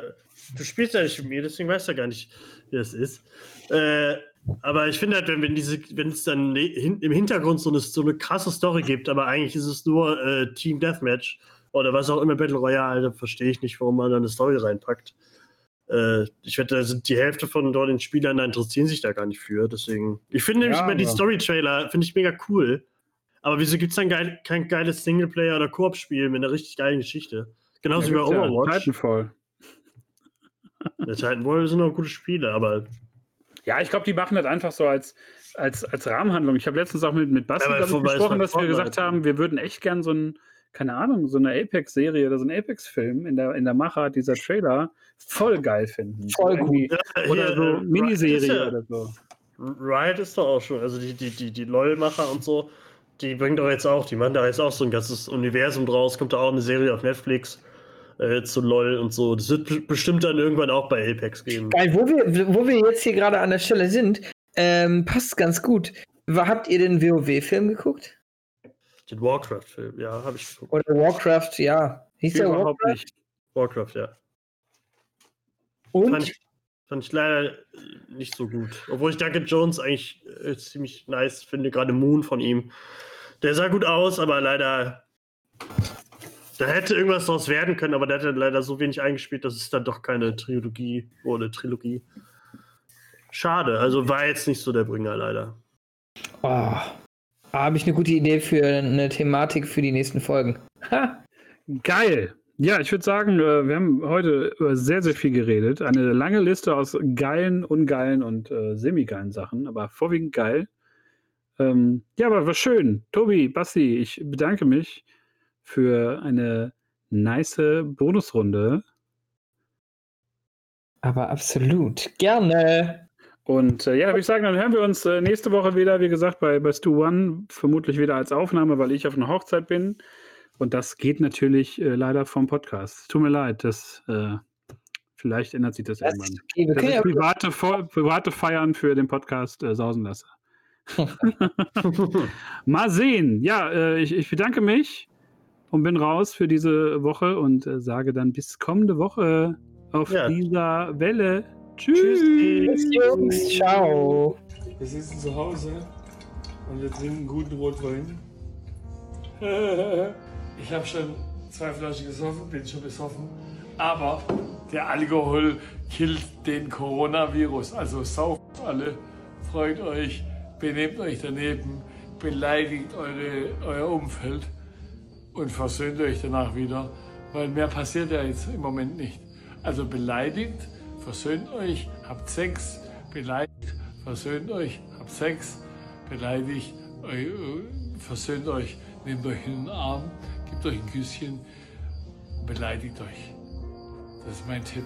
du spielst ja nicht mit mir, deswegen weißt du ja gar nicht, wie das ist. Äh, aber ich finde halt, wenn, wenn, diese, wenn es dann ne- hin, im Hintergrund so eine, so eine krasse Story gibt, aber eigentlich ist es nur äh, Team Deathmatch oder was auch immer Battle Royale, dann verstehe ich nicht, warum man da eine Story reinpackt. Äh, ich wette, da sind die Hälfte von dort den Spielern, da interessieren sich da gar nicht für. Deswegen, ich finde nämlich Ja, immer die Story-Trailer, finde ich mega cool. Aber wieso gibt es dann geil, kein geiles Singleplayer- oder Koop-Spiel mit einer richtig geilen Geschichte? Genauso wie bei gibt's ja Overwatch. Titanfall. Der Titanfall sind auch gute Spiele, aber Ja, ich glaube, die machen das einfach so als, als, als Rahmenhandlung. Ich habe letztens auch mit, mit Basti Ja, gesprochen, dass wir gesagt haben, wir würden echt gern so ein, keine Ahnung, so eine Apex-Serie oder so einen Apex-Film in der, in der Machart dieser Trailer voll geil finden. Voll So irgendwie- Ja, Oder hier, so äh, Miniserie ja- oder so. Riot ist doch auch schon, also die, die, die, die LOL-Macher und so, die bringen doch jetzt auch, die machen da jetzt auch so ein ganzes Universum draus, kommt da auch eine Serie auf Netflix äh, zu LOL und so. Das wird bestimmt dann irgendwann auch bei Apex geben. Geil, wo wir, wo wir jetzt hier gerade an der Stelle sind, ähm, passt ganz gut. Habt ihr den WoW-Film geguckt? Den Warcraft-Film, ja, habe ich geguckt. Oder Warcraft, ja. Hieß der Warcraft? nicht. Warcraft, ja. Und? Fand ich, leider nicht so gut. Obwohl ich Duncan Jones eigentlich äh, ziemlich nice finde, gerade Moon von ihm. Der sah gut aus, aber leider. Da hätte irgendwas draus werden können, aber der hat leider so wenig eingespielt, dass es dann doch keine Trilogie wurde. Trilogie. Schade, also war jetzt nicht so der Bringer, leider. Oh, habe ich eine gute Idee für eine Thematik für die nächsten Folgen. Ha. Geil. Ja, ich würde sagen, äh, wir haben heute über sehr, sehr viel geredet. Eine lange Liste aus geilen, ungeilen und äh, semi-geilen Sachen, aber vorwiegend geil. Ähm, ja, aber war schön. Tobi, Basti, ich bedanke mich für eine nice Bonusrunde. Aber absolut. Gerne. Und äh, ja, würde ich sagen, dann hören wir uns äh, nächste Woche wieder, wie gesagt, bei, bei Stu One, vermutlich wieder als Aufnahme, weil ich auf einer Hochzeit bin. Und das geht natürlich äh, leider vom Podcast. Tut mir leid, das äh, vielleicht ändert sich das, das irgendwann. Okay. Dass ich private, private Feiern für den Podcast äh, sausen lasse. (laughs) Mal sehen. Ja, äh, ich, ich, bedanke mich und bin raus für diese Woche und äh, sage dann bis kommende Woche auf ja. dieser Welle. Tschüss. Tschüss, Jungs. Ciao. Wir sitzen zu Hause und wir trinken guten Rotwein. (laughs) ich habe schon zwei Flaschen gesoffen, bin schon besoffen. Aber der Alkohol killt den Coronavirus. Also sauft alle, freut euch benehmt euch daneben, beleidigt eure, euer Umfeld und versöhnt euch danach wieder, weil mehr passiert ja jetzt im Moment nicht. Also beleidigt, versöhnt euch, habt Sex, beleidigt, versöhnt euch, habt Sex, beleidigt, versöhnt euch, nehmt euch in den Arm, gebt euch ein Küsschen, beleidigt euch. Das ist mein Tipp.